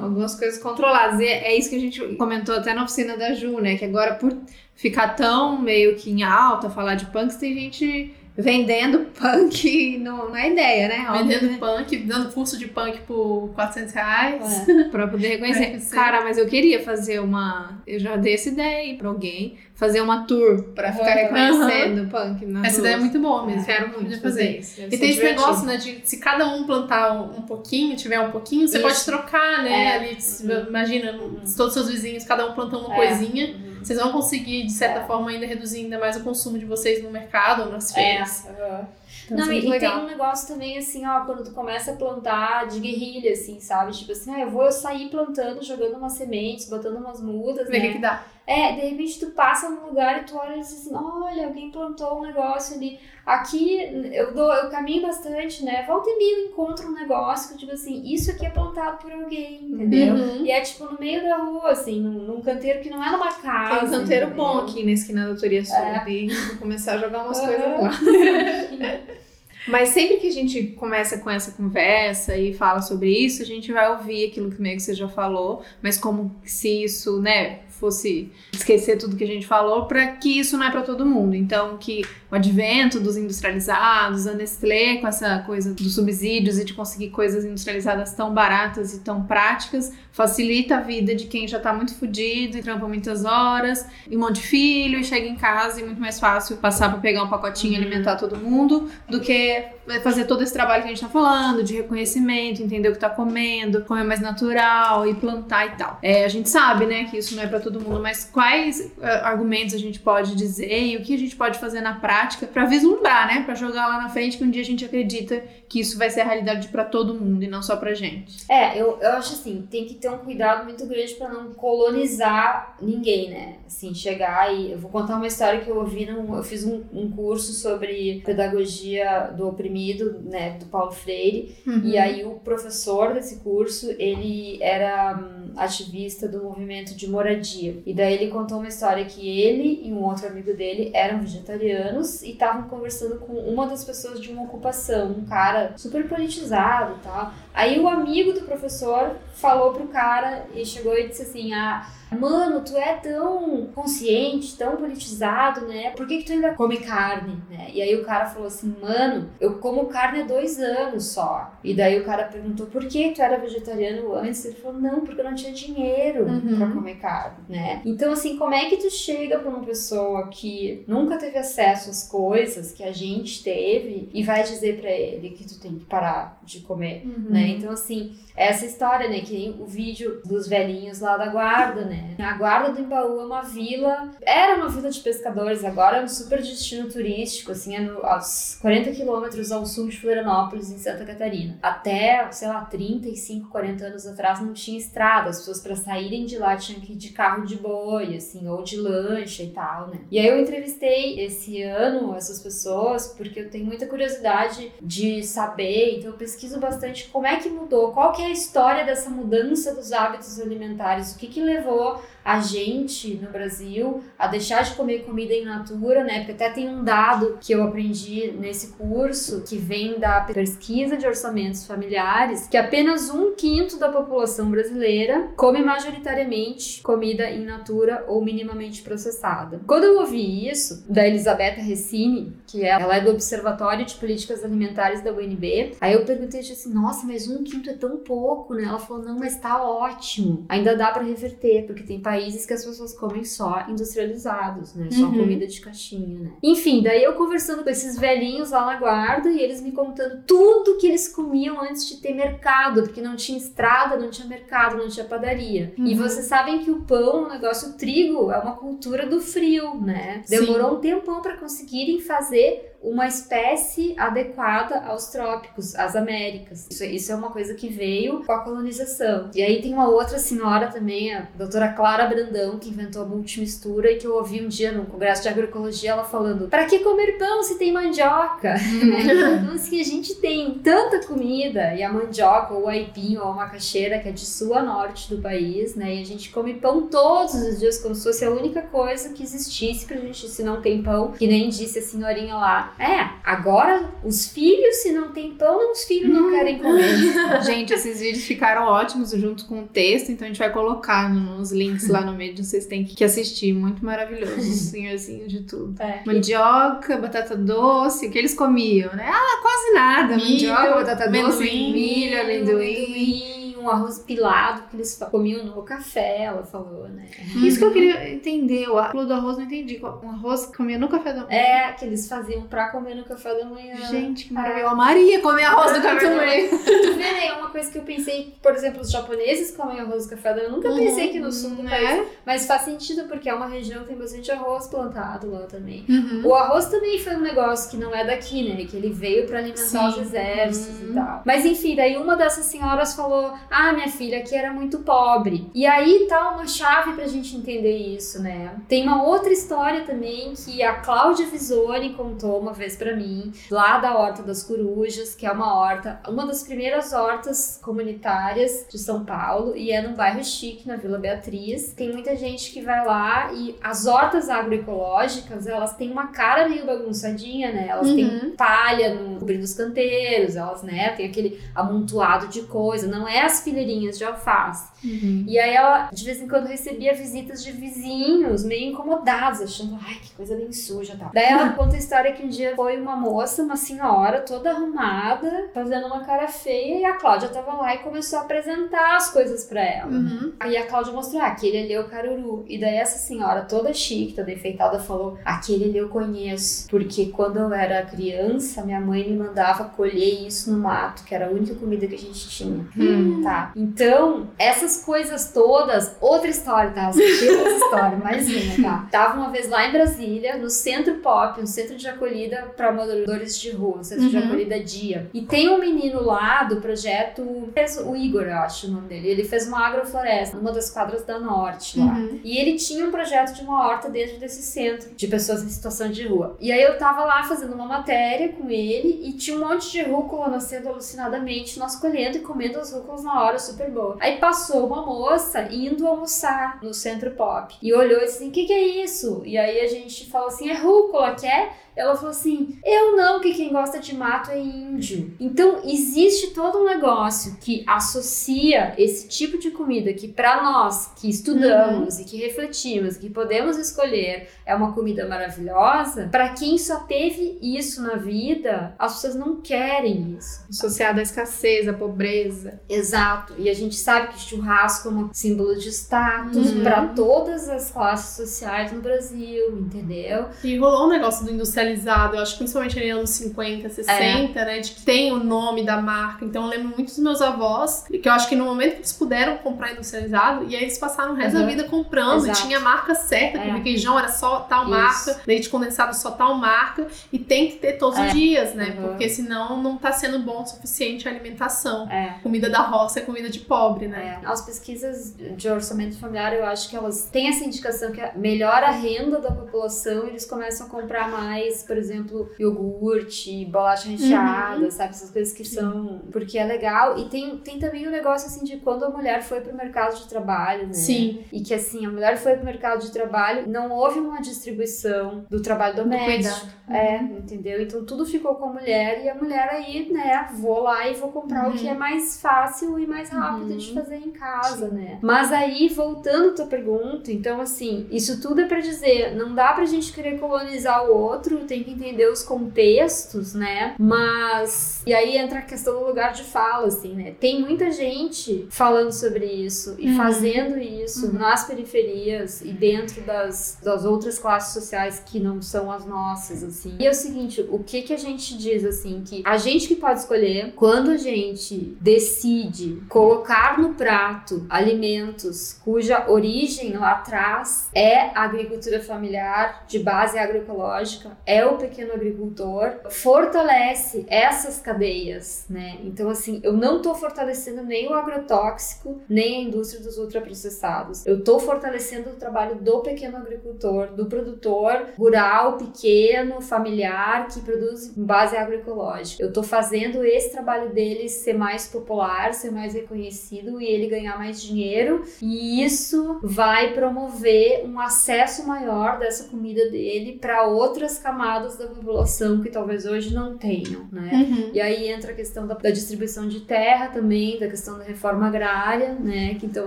Algumas coisas controladas. E é é isso que a gente comentou até na oficina da Ju, né? Que agora, por ficar tão meio que em alta falar de punks, tem gente vendendo punk no, na ideia, né? Óbvio, Vendendo né? punk, dando curso de punk por 400 reais. [LAUGHS] Pra poder reconhecer. É. Cara, mas eu queria fazer uma. Eu já dei essa ideia aí pra alguém. Fazer uma tour pra ficar Aham. reconhecendo punk. nas Essa ideia é muito boa mesmo. Quero muito Podia fazer, isso. E tem esse negócio, né, de se cada um plantar um, um pouquinho, tiver um pouquinho, você Isso. pode trocar, né? É. Ali, se- imagina, se todos os seus vizinhos, cada um plantando uma É. coisinha, Uhum. Vocês vão conseguir, de certa É. forma, ainda reduzir ainda mais o consumo de vocês no mercado ou nas feiras. É. Então, Não, é e, e tem um negócio também assim, ó, quando tu começa a plantar de guerrilha, assim, sabe? Tipo assim, ah, eu vou sair plantando, jogando umas sementes, botando umas mudas, Ver o né? que dá. É, de repente tu passa num lugar e tu olha e diz assim, olha, alguém plantou um negócio ali. Aqui eu dou, eu caminho bastante, né? Volta e meia eu encontro um negócio que eu digo assim, isso aqui é plantado por alguém, entendeu? Uhum. E é tipo no meio da rua, assim, num, num canteiro que não é numa casa. Tem um canteiro entendeu? bom aqui na esquina da Doutoria Sul. É. E vou começar a jogar umas Aham. coisas lá. [LAUGHS] Mas sempre que a gente começa com essa conversa e fala sobre isso, a gente vai ouvir aquilo que meio que você já falou, mas como se isso, né, fosse esquecer tudo que a gente falou, para que isso não é para todo mundo. Então, que o advento dos industrializados, a Nestlé com essa coisa dos subsídios e de conseguir coisas industrializadas tão baratas e tão práticas, facilita a vida de quem já tá muito fudido e trampa muitas horas, e um monte de filho, e chega em casa e é muito mais fácil passar para pegar um pacotinho e alimentar todo mundo do que fazer todo esse trabalho que a gente tá falando, de reconhecimento, entender o que tá comendo, comer mais natural e plantar e tal. É, a gente sabe, né, que isso não é para todo mundo, mas quais eh, argumentos a gente pode dizer e o que a gente pode fazer na prática para vislumbrar, né, para jogar lá na frente que um dia a gente acredita que isso vai ser a realidade para todo mundo e não só pra gente. É, eu, eu acho assim, tem que ter um cuidado muito grande pra não colonizar ninguém, né? Assim, chegar e. Eu vou contar uma história que eu ouvi num. Eu fiz um, um curso sobre pedagogia do oprimido, né? Do Paulo Freire. E aí o professor desse curso, ele era hum, ativista do movimento de moradia. E daí ele contou uma história que ele e um outro amigo dele eram vegetarianos e estavam conversando com uma das pessoas de uma ocupação, um cara super politizado e tal. Aí o amigo do professor falou pro cara e chegou e disse assim: "Ah, Mano, tu é tão consciente, tão politizado, né? Por que, que tu ainda come carne, né? E aí o cara falou assim, mano, eu como carne há dois anos só. E daí o cara perguntou, por que tu era vegetariano antes? Ele falou, não, porque eu não tinha tinha dinheiro Uhum. pra comer carne, né? Então, assim, como é que tu chega pra uma pessoa que nunca teve acesso às coisas que a gente teve e vai dizer pra ele que tu tem que parar de comer, Uhum. né? Então, assim, essa história, né? Que o vídeo dos velhinhos lá da guarda, né? A guarda do Embaú é uma vila, era uma vila de pescadores, agora é um super destino turístico, assim, é no, aos 40 quilômetros ao sul de Florianópolis, em Santa Catarina. Até, sei lá, 35, 40 anos atrás não tinha estrada, as pessoas para saírem de lá tinham que ir de carro de boi, assim, ou de lancha e tal, né? E aí eu entrevistei esse ano essas pessoas porque eu tenho muita curiosidade de saber, então eu pesquiso bastante como é que mudou, qual que é a história dessa mudança dos hábitos alimentares, o que que levou a gente no Brasil a deixar de comer comida in natura, né? Porque até tem um dado que eu aprendi nesse curso que vem da pesquisa de orçamentos familiares, que apenas um quinto da população brasileira come majoritariamente comida in natura ou minimamente processada. Quando eu ouvi isso da Elisabetta Recini, que é, ela é do Observatório de Políticas Alimentares da UNB, aí eu perguntei assim, nossa, mas um quinto é tão pouco, né? Ela falou, não, mas tá ótimo. Ainda dá pra reverter, porque tem países que as pessoas comem só industrializados, né? Só Uhum. comida de caixinha, né? Enfim, daí eu conversando com esses velhinhos lá na guarda e eles me contando tudo que eles comiam antes de ter mercado, porque não tinha estrada, não tinha mercado, não tinha padaria. E Uhum. vocês sabem que o pão, o negócio, o trigo, é uma cultura do frio, né? Sim. Demorou um tempão para conseguirem fazer de uma espécie adequada aos trópicos, às Américas. Isso, isso é uma coisa que veio com a colonização. E aí tem uma outra senhora também, a doutora Clara Brandão, que inventou a multimistura e que eu ouvi um dia no Congresso de Agroecologia ela falando: para que comer pão se tem mandioca? [LAUGHS] então, assim, a gente tem tanta comida e a mandioca, ou o aipim, ou a macaxeira, que é de sul a norte do país, né? E a gente come pão todos os dias, como se fosse a única coisa que existisse pra gente, se não tem pão, que nem disse a senhorinha lá. É, agora os filhos, se não tem pão, os filhos não querem comer. [LAUGHS] Gente, esses vídeos ficaram ótimos junto com o texto, então a gente vai colocar nos links lá no meio, vocês têm que assistir. Muito maravilhoso, senhorzinho de tudo. É. Mandioca, batata doce, o que eles comiam, né? Ah, quase nada. Milho, Mandioca, batata doce, milho, amendoim. amendoim, um arroz pilado que eles comiam no café, ela falou, né? Isso que eu queria entender, o arroz do arroz não entendi. Um arroz que comia no café da manhã. É, que eles faziam pra comer no café da manhã. Gente, que maravilha. Eu amaria comer arroz do café da manhã. Tu vê, né? É uma coisa que eu pensei, por exemplo, os japoneses comem arroz do café da manhã. Eu nunca pensei que no sul do país. Né? Mas faz sentido, porque é uma região que tem bastante arroz plantado lá também. Uhum. O arroz também foi um negócio que não é daqui, né? Que ele veio pra alimentar Sim. os exércitos Uhum. e tal. Mas enfim, daí uma dessas senhoras falou: Ah, minha filha, aqui era muito pobre. E aí tá uma chave pra gente entender isso, né? Tem uma outra história também que a Cláudia Visoni contou uma vez pra mim, lá da Horta das Corujas, que é uma horta, uma das primeiras hortas comunitárias de São Paulo, e é num bairro chique, na Vila Beatriz. Tem muita gente que vai lá e as hortas agroecológicas, elas têm uma cara meio bagunçadinha, né? Elas têm Uhum. palha no cobrindo os canteiros, elas, né, tem aquele amontoado de coisa, não é as fileirinhas de alface. Uhum. E aí ela, de vez em quando, recebia visitas de vizinhos, meio incomodados, achando, ai, que coisa bem suja e tal. Daí ela [LAUGHS] conta a história que um dia foi uma moça, uma senhora, toda arrumada, fazendo uma cara feia, e a Cláudia tava lá e começou a apresentar as coisas pra ela. Uhum. Aí a Cláudia mostrou, ah, aquele ali é o caruru. E daí essa senhora toda chique, toda enfeitada, falou, aquele ali eu conheço. Porque quando eu era criança, minha mãe me mandava colher isso no mato, que era a única comida que a gente tinha. Hum. Tá. Então, essas coisas todas, outra história, tá? [LAUGHS] Outra história, mais uma, tá? Tava uma vez lá em Brasília, no Centro Pop, um centro de acolhida para moradores de rua, um centro de Uhum. acolhida dia. E tem um menino lá do projeto, o Igor, eu acho o nome dele. Ele fez uma agrofloresta numa das quadras da Norte lá. Uhum. E ele tinha um projeto de uma horta dentro desse centro de pessoas em situação de rua. E aí eu tava lá fazendo uma matéria com ele e tinha um monte de rúcula nascendo alucinadamente, nós colhendo e comendo as rúculas na hora, super boa. Aí passou uma moça indo almoçar no centro pop e olhou e disse assim: o que, que é isso? E aí a gente falou assim: é rúcula, quer? Ela falou assim: eu não, que quem gosta de mato é índio. Então, existe todo um negócio que associa esse tipo de comida que, para nós que estudamos e que refletimos, que podemos escolher, é uma comida maravilhosa, para quem só teve isso na vida, as pessoas não querem isso. Associado à escassez, à pobreza. Exato. E a gente sabe que churrasco é um símbolo de status Uhum. para todas as classes sociais no Brasil, entendeu? E rolou um negócio do industrializado, eu acho que principalmente nos anos 50, 60, né? De que tem o nome da marca. Então eu lembro muito dos meus avós, que eu acho que no momento que eles puderam comprar industrializado, e aí eles passaram o resto da Uhum. vida comprando, Exato. e tinha a marca certa, É. como requeijão era só tal Isso. marca, leite condensado só tal marca, e tem que ter todos É. os dias, né? Uhum. Porque senão não tá sendo bom o suficiente a alimentação. É. Comida da roça é comida de pobre, né? É, as pesquisas de orçamento familiar, eu acho que elas têm essa indicação que melhora a renda da população, eles começam a comprar mais, por exemplo, iogurte, bolacha recheada, sabe? Essas coisas que são. Porque é legal. E tem, tem também o negócio assim de quando a mulher foi pro mercado de trabalho, né? Sim. E que assim, a mulher foi pro mercado de trabalho, não houve uma distribuição do trabalho doméstico. É, entendeu? Então tudo ficou com a mulher e a mulher aí, né, vou lá e vou comprar o que é mais fácil e mais rápido de fazer em casa, né? Mas aí, voltando à tua pergunta, então assim, isso tudo é pra dizer, não dá pra gente querer colonizar o outro, tem que entender os contextos, né? Mas e aí entra a questão do lugar de fala, assim, né? Tem muita gente falando sobre isso e Uhum. fazendo isso nas periferias e dentro das, das outras classes sociais que não são as nossas, assim. E é o seguinte, o que que a gente diz, assim, que a gente que pode escolher, quando a gente decide colocar no prato alimentos cuja origem lá atrás é a agricultura familiar de base agroecológica, é o pequeno agricultor, fortalece essas cadeias, né? Então, assim, eu não tô fortalecendo nem o agrotóxico, nem a indústria dos ultraprocessados. Eu tô fortalecendo o trabalho do pequeno agricultor, do produtor rural, pequeno, familiar, que produz em base agroecológica. Eu tô fazendo esse trabalho dele ser mais popular, ser mais reconhecido e ele ganhar mais dinheiro, e isso vai promover um acesso maior dessa comida dele para outras camadas da população que talvez hoje não tenham, né? Uhum. E aí entra a questão da, da distribuição de terra também, da questão da reforma agrária, né? Que então,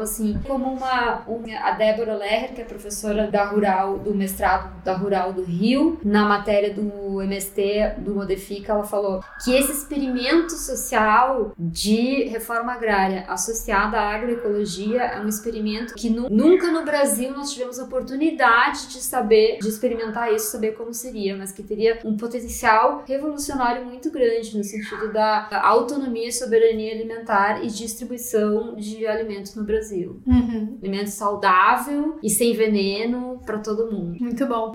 assim, como uma, uma- a Débora Lerrer, que é professora da Rural, do mestrado da Rural do Rio, na matéria do MST do Modifica, ela falou que esse experimento social de reforma agrária associada à agroecologia é um experimento que nu- nunca no Brasil nós tivemos oportunidade de saber, de experimentar isso, saber como seria, mas que teria um potencial revolucionário muito grande no sentido da autonomia e soberania alimentar e distribuição de alimentos no Brasil. Uhum. Alimento saudável e sem veneno para todo mundo. Muito bom.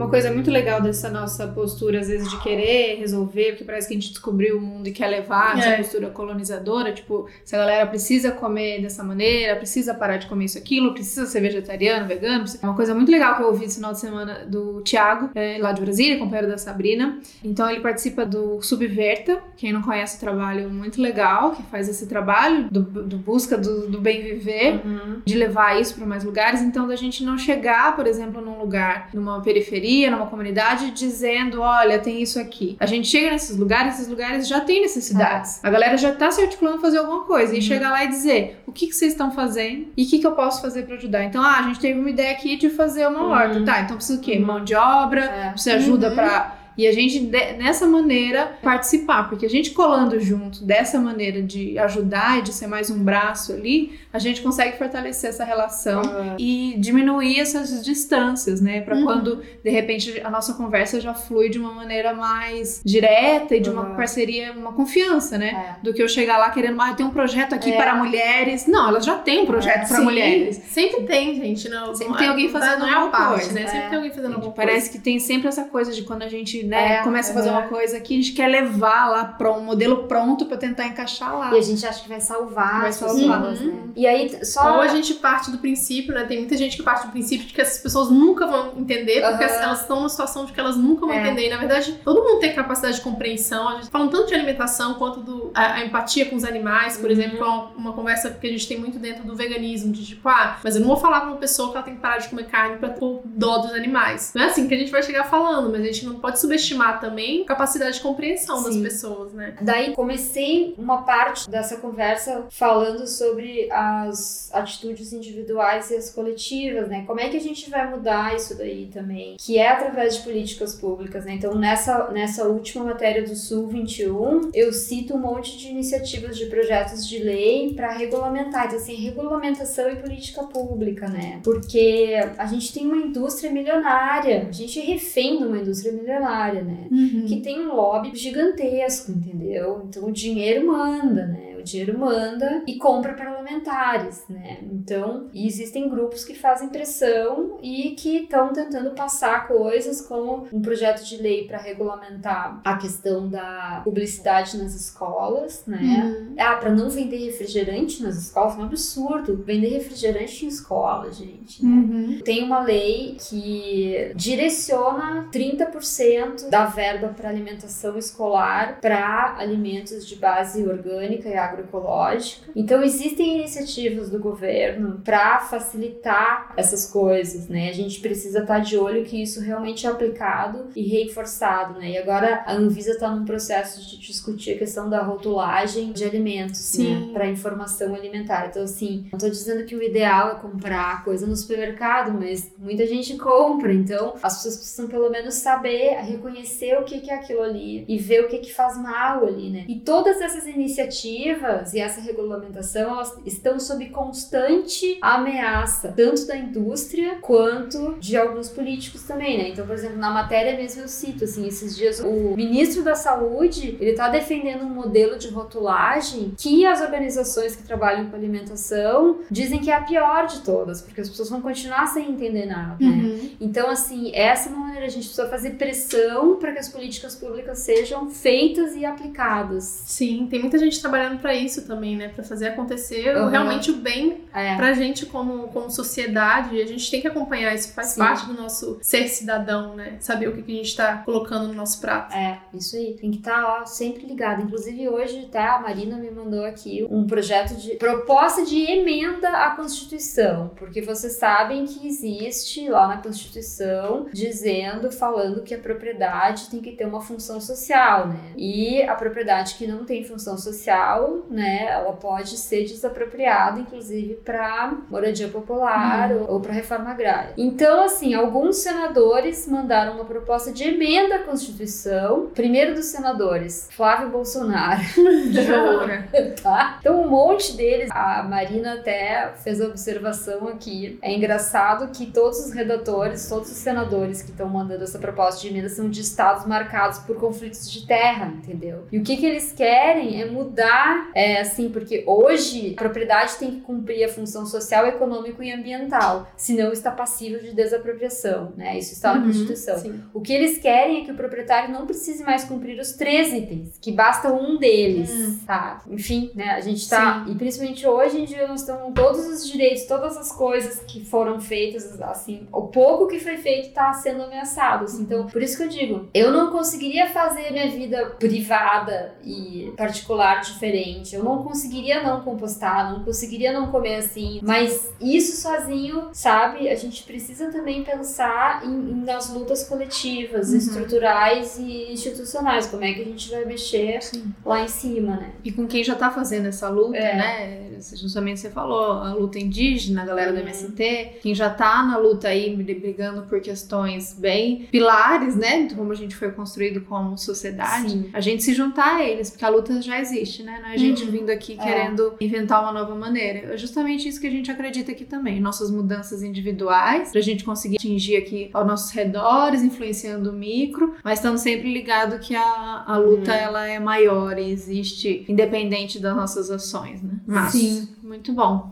Uma coisa muito legal dessa nossa postura, às vezes, de querer resolver, porque parece que a gente descobriu o mundo e quer levar essa É. postura colonizadora, tipo, se a galera precisa comer dessa maneira, precisa parar de comer isso, aquilo, precisa ser vegetariano, vegano. É uma coisa muito legal que eu ouvi esse final de semana do Thiago, é, lá de Brasília, companheiro da Sabrina. Então ele participa do Subverta, quem não conhece o trabalho muito legal, que faz esse trabalho do, do busca do, do bem viver de levar isso para mais lugares, então da gente não chegar, por exemplo, num lugar, numa periferia, numa comunidade, dizendo, olha, tem isso aqui. A gente chega nesses lugares, esses lugares já têm necessidades. A galera já tá se articulando pra fazer alguma coisa e chegar lá e dizer, o que, que vocês estão fazendo e o que, que eu posso fazer para ajudar. Então, ah, a gente teve uma ideia aqui de fazer uma horta, tá? Então precisa o quê? Mão de obra, É. precisa ajuda Uhum. pra e a gente, de- nessa maneira, participar. Porque a gente colando junto dessa maneira de ajudar e de ser mais um braço ali, a gente consegue fortalecer essa relação e diminuir essas distâncias, né? Pra Uhum. quando, de repente, a nossa conversa já flui de uma maneira mais direta e de uma Uhum. parceria, uma confiança, né? É. Do que eu chegar lá querendo, ah, eu tenho um projeto aqui É. para mulheres. Não, elas já têm um projeto para Sim, mulheres. Sempre tem, gente. Não, Sempre tem é- alguém fazendo é alguma parte, coisa, né? é. Sempre tem alguém fazendo alguma Parece coisa. que tem sempre essa coisa de quando a gente né, É, começa a fazer uhum. uma coisa aqui, a gente quer levar lá para um modelo pronto para tentar encaixar lá. E a gente acha que vai salvar Vai salvar. pessoas, né? E aí, só... Ou a gente parte do princípio, né? Tem muita gente que parte do princípio de que essas pessoas nunca vão entender, porque Aham. elas estão numa situação de que elas nunca vão É. entender. E na verdade, todo mundo tem capacidade de compreensão. A gente falando tanto de alimentação quanto do, a, a empatia com os animais, por Uhum. exemplo, que é uma, uma conversa que a gente tem muito dentro do veganismo, de tipo, ah, mas eu não vou falar pra uma pessoa que ela tem que parar de comer carne pra por dó dos animais. Não é assim que a gente vai chegar falando, mas a gente não pode subestimar também a capacidade de compreensão das Sim. pessoas, né? Daí comecei uma parte dessa conversa falando sobre as atitudes individuais e as coletivas, né? Como é que a gente vai mudar isso daí também? Que é através de políticas públicas, né? Então, nessa, nessa última matéria do Sul 21, eu cito um monte de iniciativas de projetos de lei para regulamentar. Assim, regulamentação e política pública, né? Porque a gente tem uma indústria milionária, a gente é refém de uma indústria milionária, né? que tem um lobby gigantesco, entendeu? Então o dinheiro manda, né? O dinheiro manda e compra parlamentares, né? Então, existem grupos que fazem pressão e que estão tentando passar coisas como um projeto de lei para regulamentar a questão da publicidade nas escolas, né? Ah, para não vender refrigerante nas escolas, é um absurdo. Vender refrigerante em escola, gente. né? Uhum. Tem uma lei que direciona 30% da verba para alimentação escolar para alimentos de base orgânica e agroecológica. Então existem iniciativas do governo para facilitar essas coisas, né? A gente precisa estar de olho que isso realmente é aplicado e reforçado, né? E agora a Anvisa está num processo de discutir a questão da rotulagem de alimentos, Sim. né? Para informação alimentar. Então assim, não estou dizendo que o ideal é comprar coisa no supermercado, mas muita gente compra, então as pessoas precisam pelo menos saber, reconhecer o que que é aquilo ali e ver o que que faz mal ali, né? E todas essas iniciativas e essa regulamentação, elas estão sob constante ameaça, tanto da indústria quanto de alguns políticos também, né? Então, por exemplo, na matéria mesmo eu cito, assim, esses dias o ministro da Saúde, ele tá defendendo um modelo de rotulagem que as organizações que trabalham com alimentação dizem que é a pior de todas, porque as pessoas vão continuar sem entender nada, né? Uhum. Então, assim, essa é uma maneira, a gente precisa fazer pressão para que as políticas públicas sejam feitas e aplicadas. Sim, tem muita gente trabalhando pra isso também, né? Pra fazer acontecer Uhum. realmente o bem É. pra gente como, como sociedade. E a gente tem que acompanhar isso, faz Sim. parte do nosso ser cidadão, né? Saber o que, que a gente tá colocando no nosso prato. É, isso aí. Tem que estar sempre ligado. Inclusive, hoje até a Marina me mandou aqui um projeto de proposta de emenda à Constituição. Porque vocês sabem que existe lá na Constituição dizendo, falando que a propriedade tem que ter uma função social, né? E a propriedade que não tem função social, né, ela pode ser desapropriada, inclusive, para moradia popular ou, ou para reforma agrária. Então, assim, alguns senadores mandaram uma proposta de emenda à Constituição. Primeiro dos senadores, Flávio Bolsonaro, [LAUGHS] Jura. [LAUGHS] tá? Então, um monte deles, a Marina até fez a observação aqui. É engraçado que todos os redatores, todos os senadores que estão mandando essa proposta de emenda são de estados marcados por conflitos de terra, entendeu? E o que, que eles querem é mudar, é assim, porque hoje a propriedade tem que cumprir a função social, econômico e ambiental, senão está passível de desapropriação, né? Isso está na Uhum, Constituição. Sim. O que eles querem é que o proprietário não precise mais cumprir os três itens, que basta um deles, Hum. tá? Enfim, né? A gente tá. E principalmente hoje em dia nós estamos todos os direitos, todas as coisas que foram feitas, assim, o pouco que foi feito tá sendo ameaçado. assim. Então, por isso que eu digo, eu não conseguiria fazer minha vida privada e particular diferente. Eu não conseguiria não compostar, não conseguiria não comer assim. Mas isso sozinho, sabe? A gente precisa também pensar em, em- nas lutas coletivas, Uhum. estruturais e institucionais. Como é que a gente vai mexer Sim. lá em cima, né? E com quem já tá fazendo essa luta, É. né? Justamente você falou, a luta indígena, a galera do Uhum. MST, quem já tá na luta aí, brigando por questões bem pilares, né? de Como a gente foi construído como sociedade. Sim. A gente se juntar a eles, porque a luta já existe, né? Não é a gente Uhum. vindo aqui É. querendo inventar uma nova maneira. É justamente isso que a gente acredita aqui também. Nossas mudanças individuais, pra gente conseguir atingir aqui aos nossos redores, influenciando o micro, mas estamos sempre ligados que a, a luta Uhum. ela é maior e existe independente das nossas ações, né? Mas, Sim. muito bom.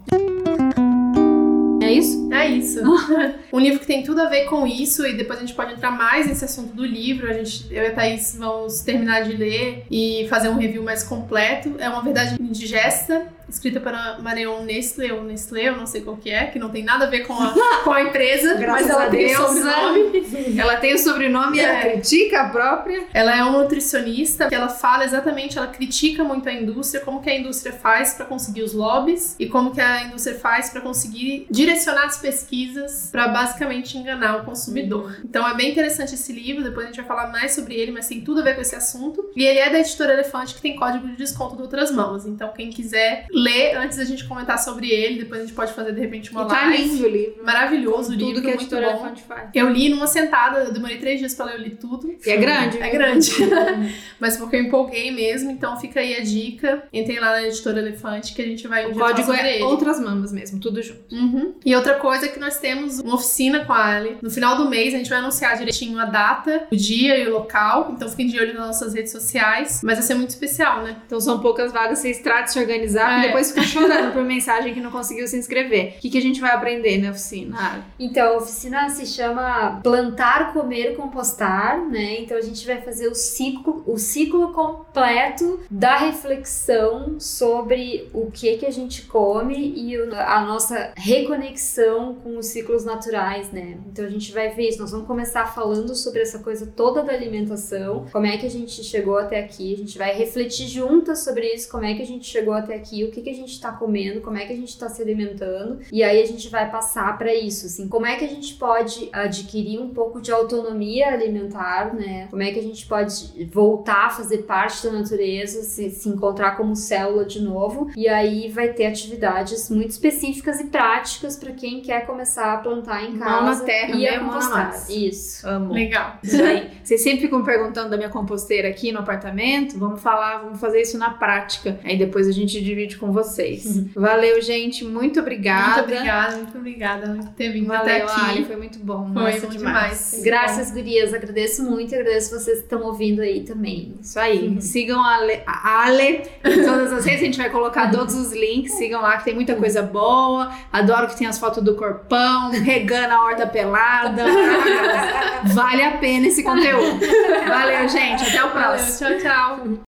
É isso? É isso. [LAUGHS] um livro que tem tudo a ver com isso, e depois a gente pode entrar mais nesse assunto do livro. A gente, eu e a Thaís vamos terminar de ler e fazer um review mais completo. É uma verdade indigesta, escrita para Marion Nestlé, ou Nestlé, eu não sei qual que é, que não tem nada a ver com a, [LAUGHS] com a empresa, Graças mas ela a tem Deus, sobrenome. [LAUGHS] Ela tem o sobrenome ela É. critica a própria. Ela é uma nutricionista que ela fala exatamente, ela critica muito a indústria, como que a indústria faz para conseguir os lobbies e como que a indústria faz para conseguir direcionar as pesquisas para basicamente enganar o consumidor. Então é bem interessante esse livro, depois a gente vai falar mais sobre ele, mas tem tudo a ver com esse assunto. E ele é da editora Elefante que tem código de desconto de outras mãos. Então quem quiser ler antes da gente comentar sobre ele, depois a gente pode fazer de repente uma E tá live. lindo o livro. Maravilhoso o livro, Tudo que a muito bom. Faz. Eu li numa sentada, eu demorei três dias pra ler, eu li tudo. E é grande. É grande. [LAUGHS] [LAUGHS] Mas porque eu empolguei mesmo, então fica aí a dica. Entrei lá na editora Elefante que a gente vai O código é ele. outras mamas mesmo, tudo junto. Uhum. E outra coisa é que nós temos uma oficina com a Ali. No final do mês a gente vai anunciar direitinho a data, o dia e o local. Então fiquem de olho nas nossas redes sociais. Mas vai ser muito especial, né? Então são poucas vagas, vocês tratam de se organizar É. depois fica chorando por [LAUGHS] mensagem que não conseguiu se inscrever. O que, que a gente vai aprender na oficina? Ah, Então, a oficina se chama Plantar, Comer, Compostar, né? Então a gente vai fazer o ciclo, o ciclo completo da reflexão sobre o que que a gente come e a nossa reconexão com os ciclos naturais, né? Então a gente vai ver isso. Nós vamos começar falando sobre essa coisa toda da alimentação, como é que a gente chegou até aqui. A gente vai refletir juntas sobre isso, como é que a gente chegou até aqui, o que que a gente tá comendo, como é que a gente tá se alimentando. E aí a gente vai passar para isso, assim, como é que a gente pode adquirir um pouco de autonomia alimentar, né? Como é que a gente pode voltar a fazer parte da natureza, se, se encontrar como célula de novo. E aí vai ter atividades muito específicas e práticas para quem quer começar a plantar em Mão na casa terra, e a né? Mão na compostar. Isso. amo. Legal. [LAUGHS] Isso aí. Vocês sempre ficam perguntando da minha composteira aqui no apartamento. Vamos falar, vamos fazer isso na prática. Aí depois a gente divide com vocês. Valeu, gente. Muito obrigada. Muito obrigada, muito obrigada por ter vindo até Valeu, aqui. Ali. Foi muito bom. Foi Nossa, bom demais. demais. Graças, gurias. Agradeço muito e agradeço vocês que estão ouvindo aí também. Isso aí. Sigam a Ale, a Ale em todas as redes. A gente vai colocar todos os links. Sigam lá que tem muita coisa boa. Adoro que tem as fotos do corpão, regando a horta pelada. [LAUGHS] Vale a pena esse conteúdo. Valeu, gente. Até o Valeu, próximo. tchau, tchau.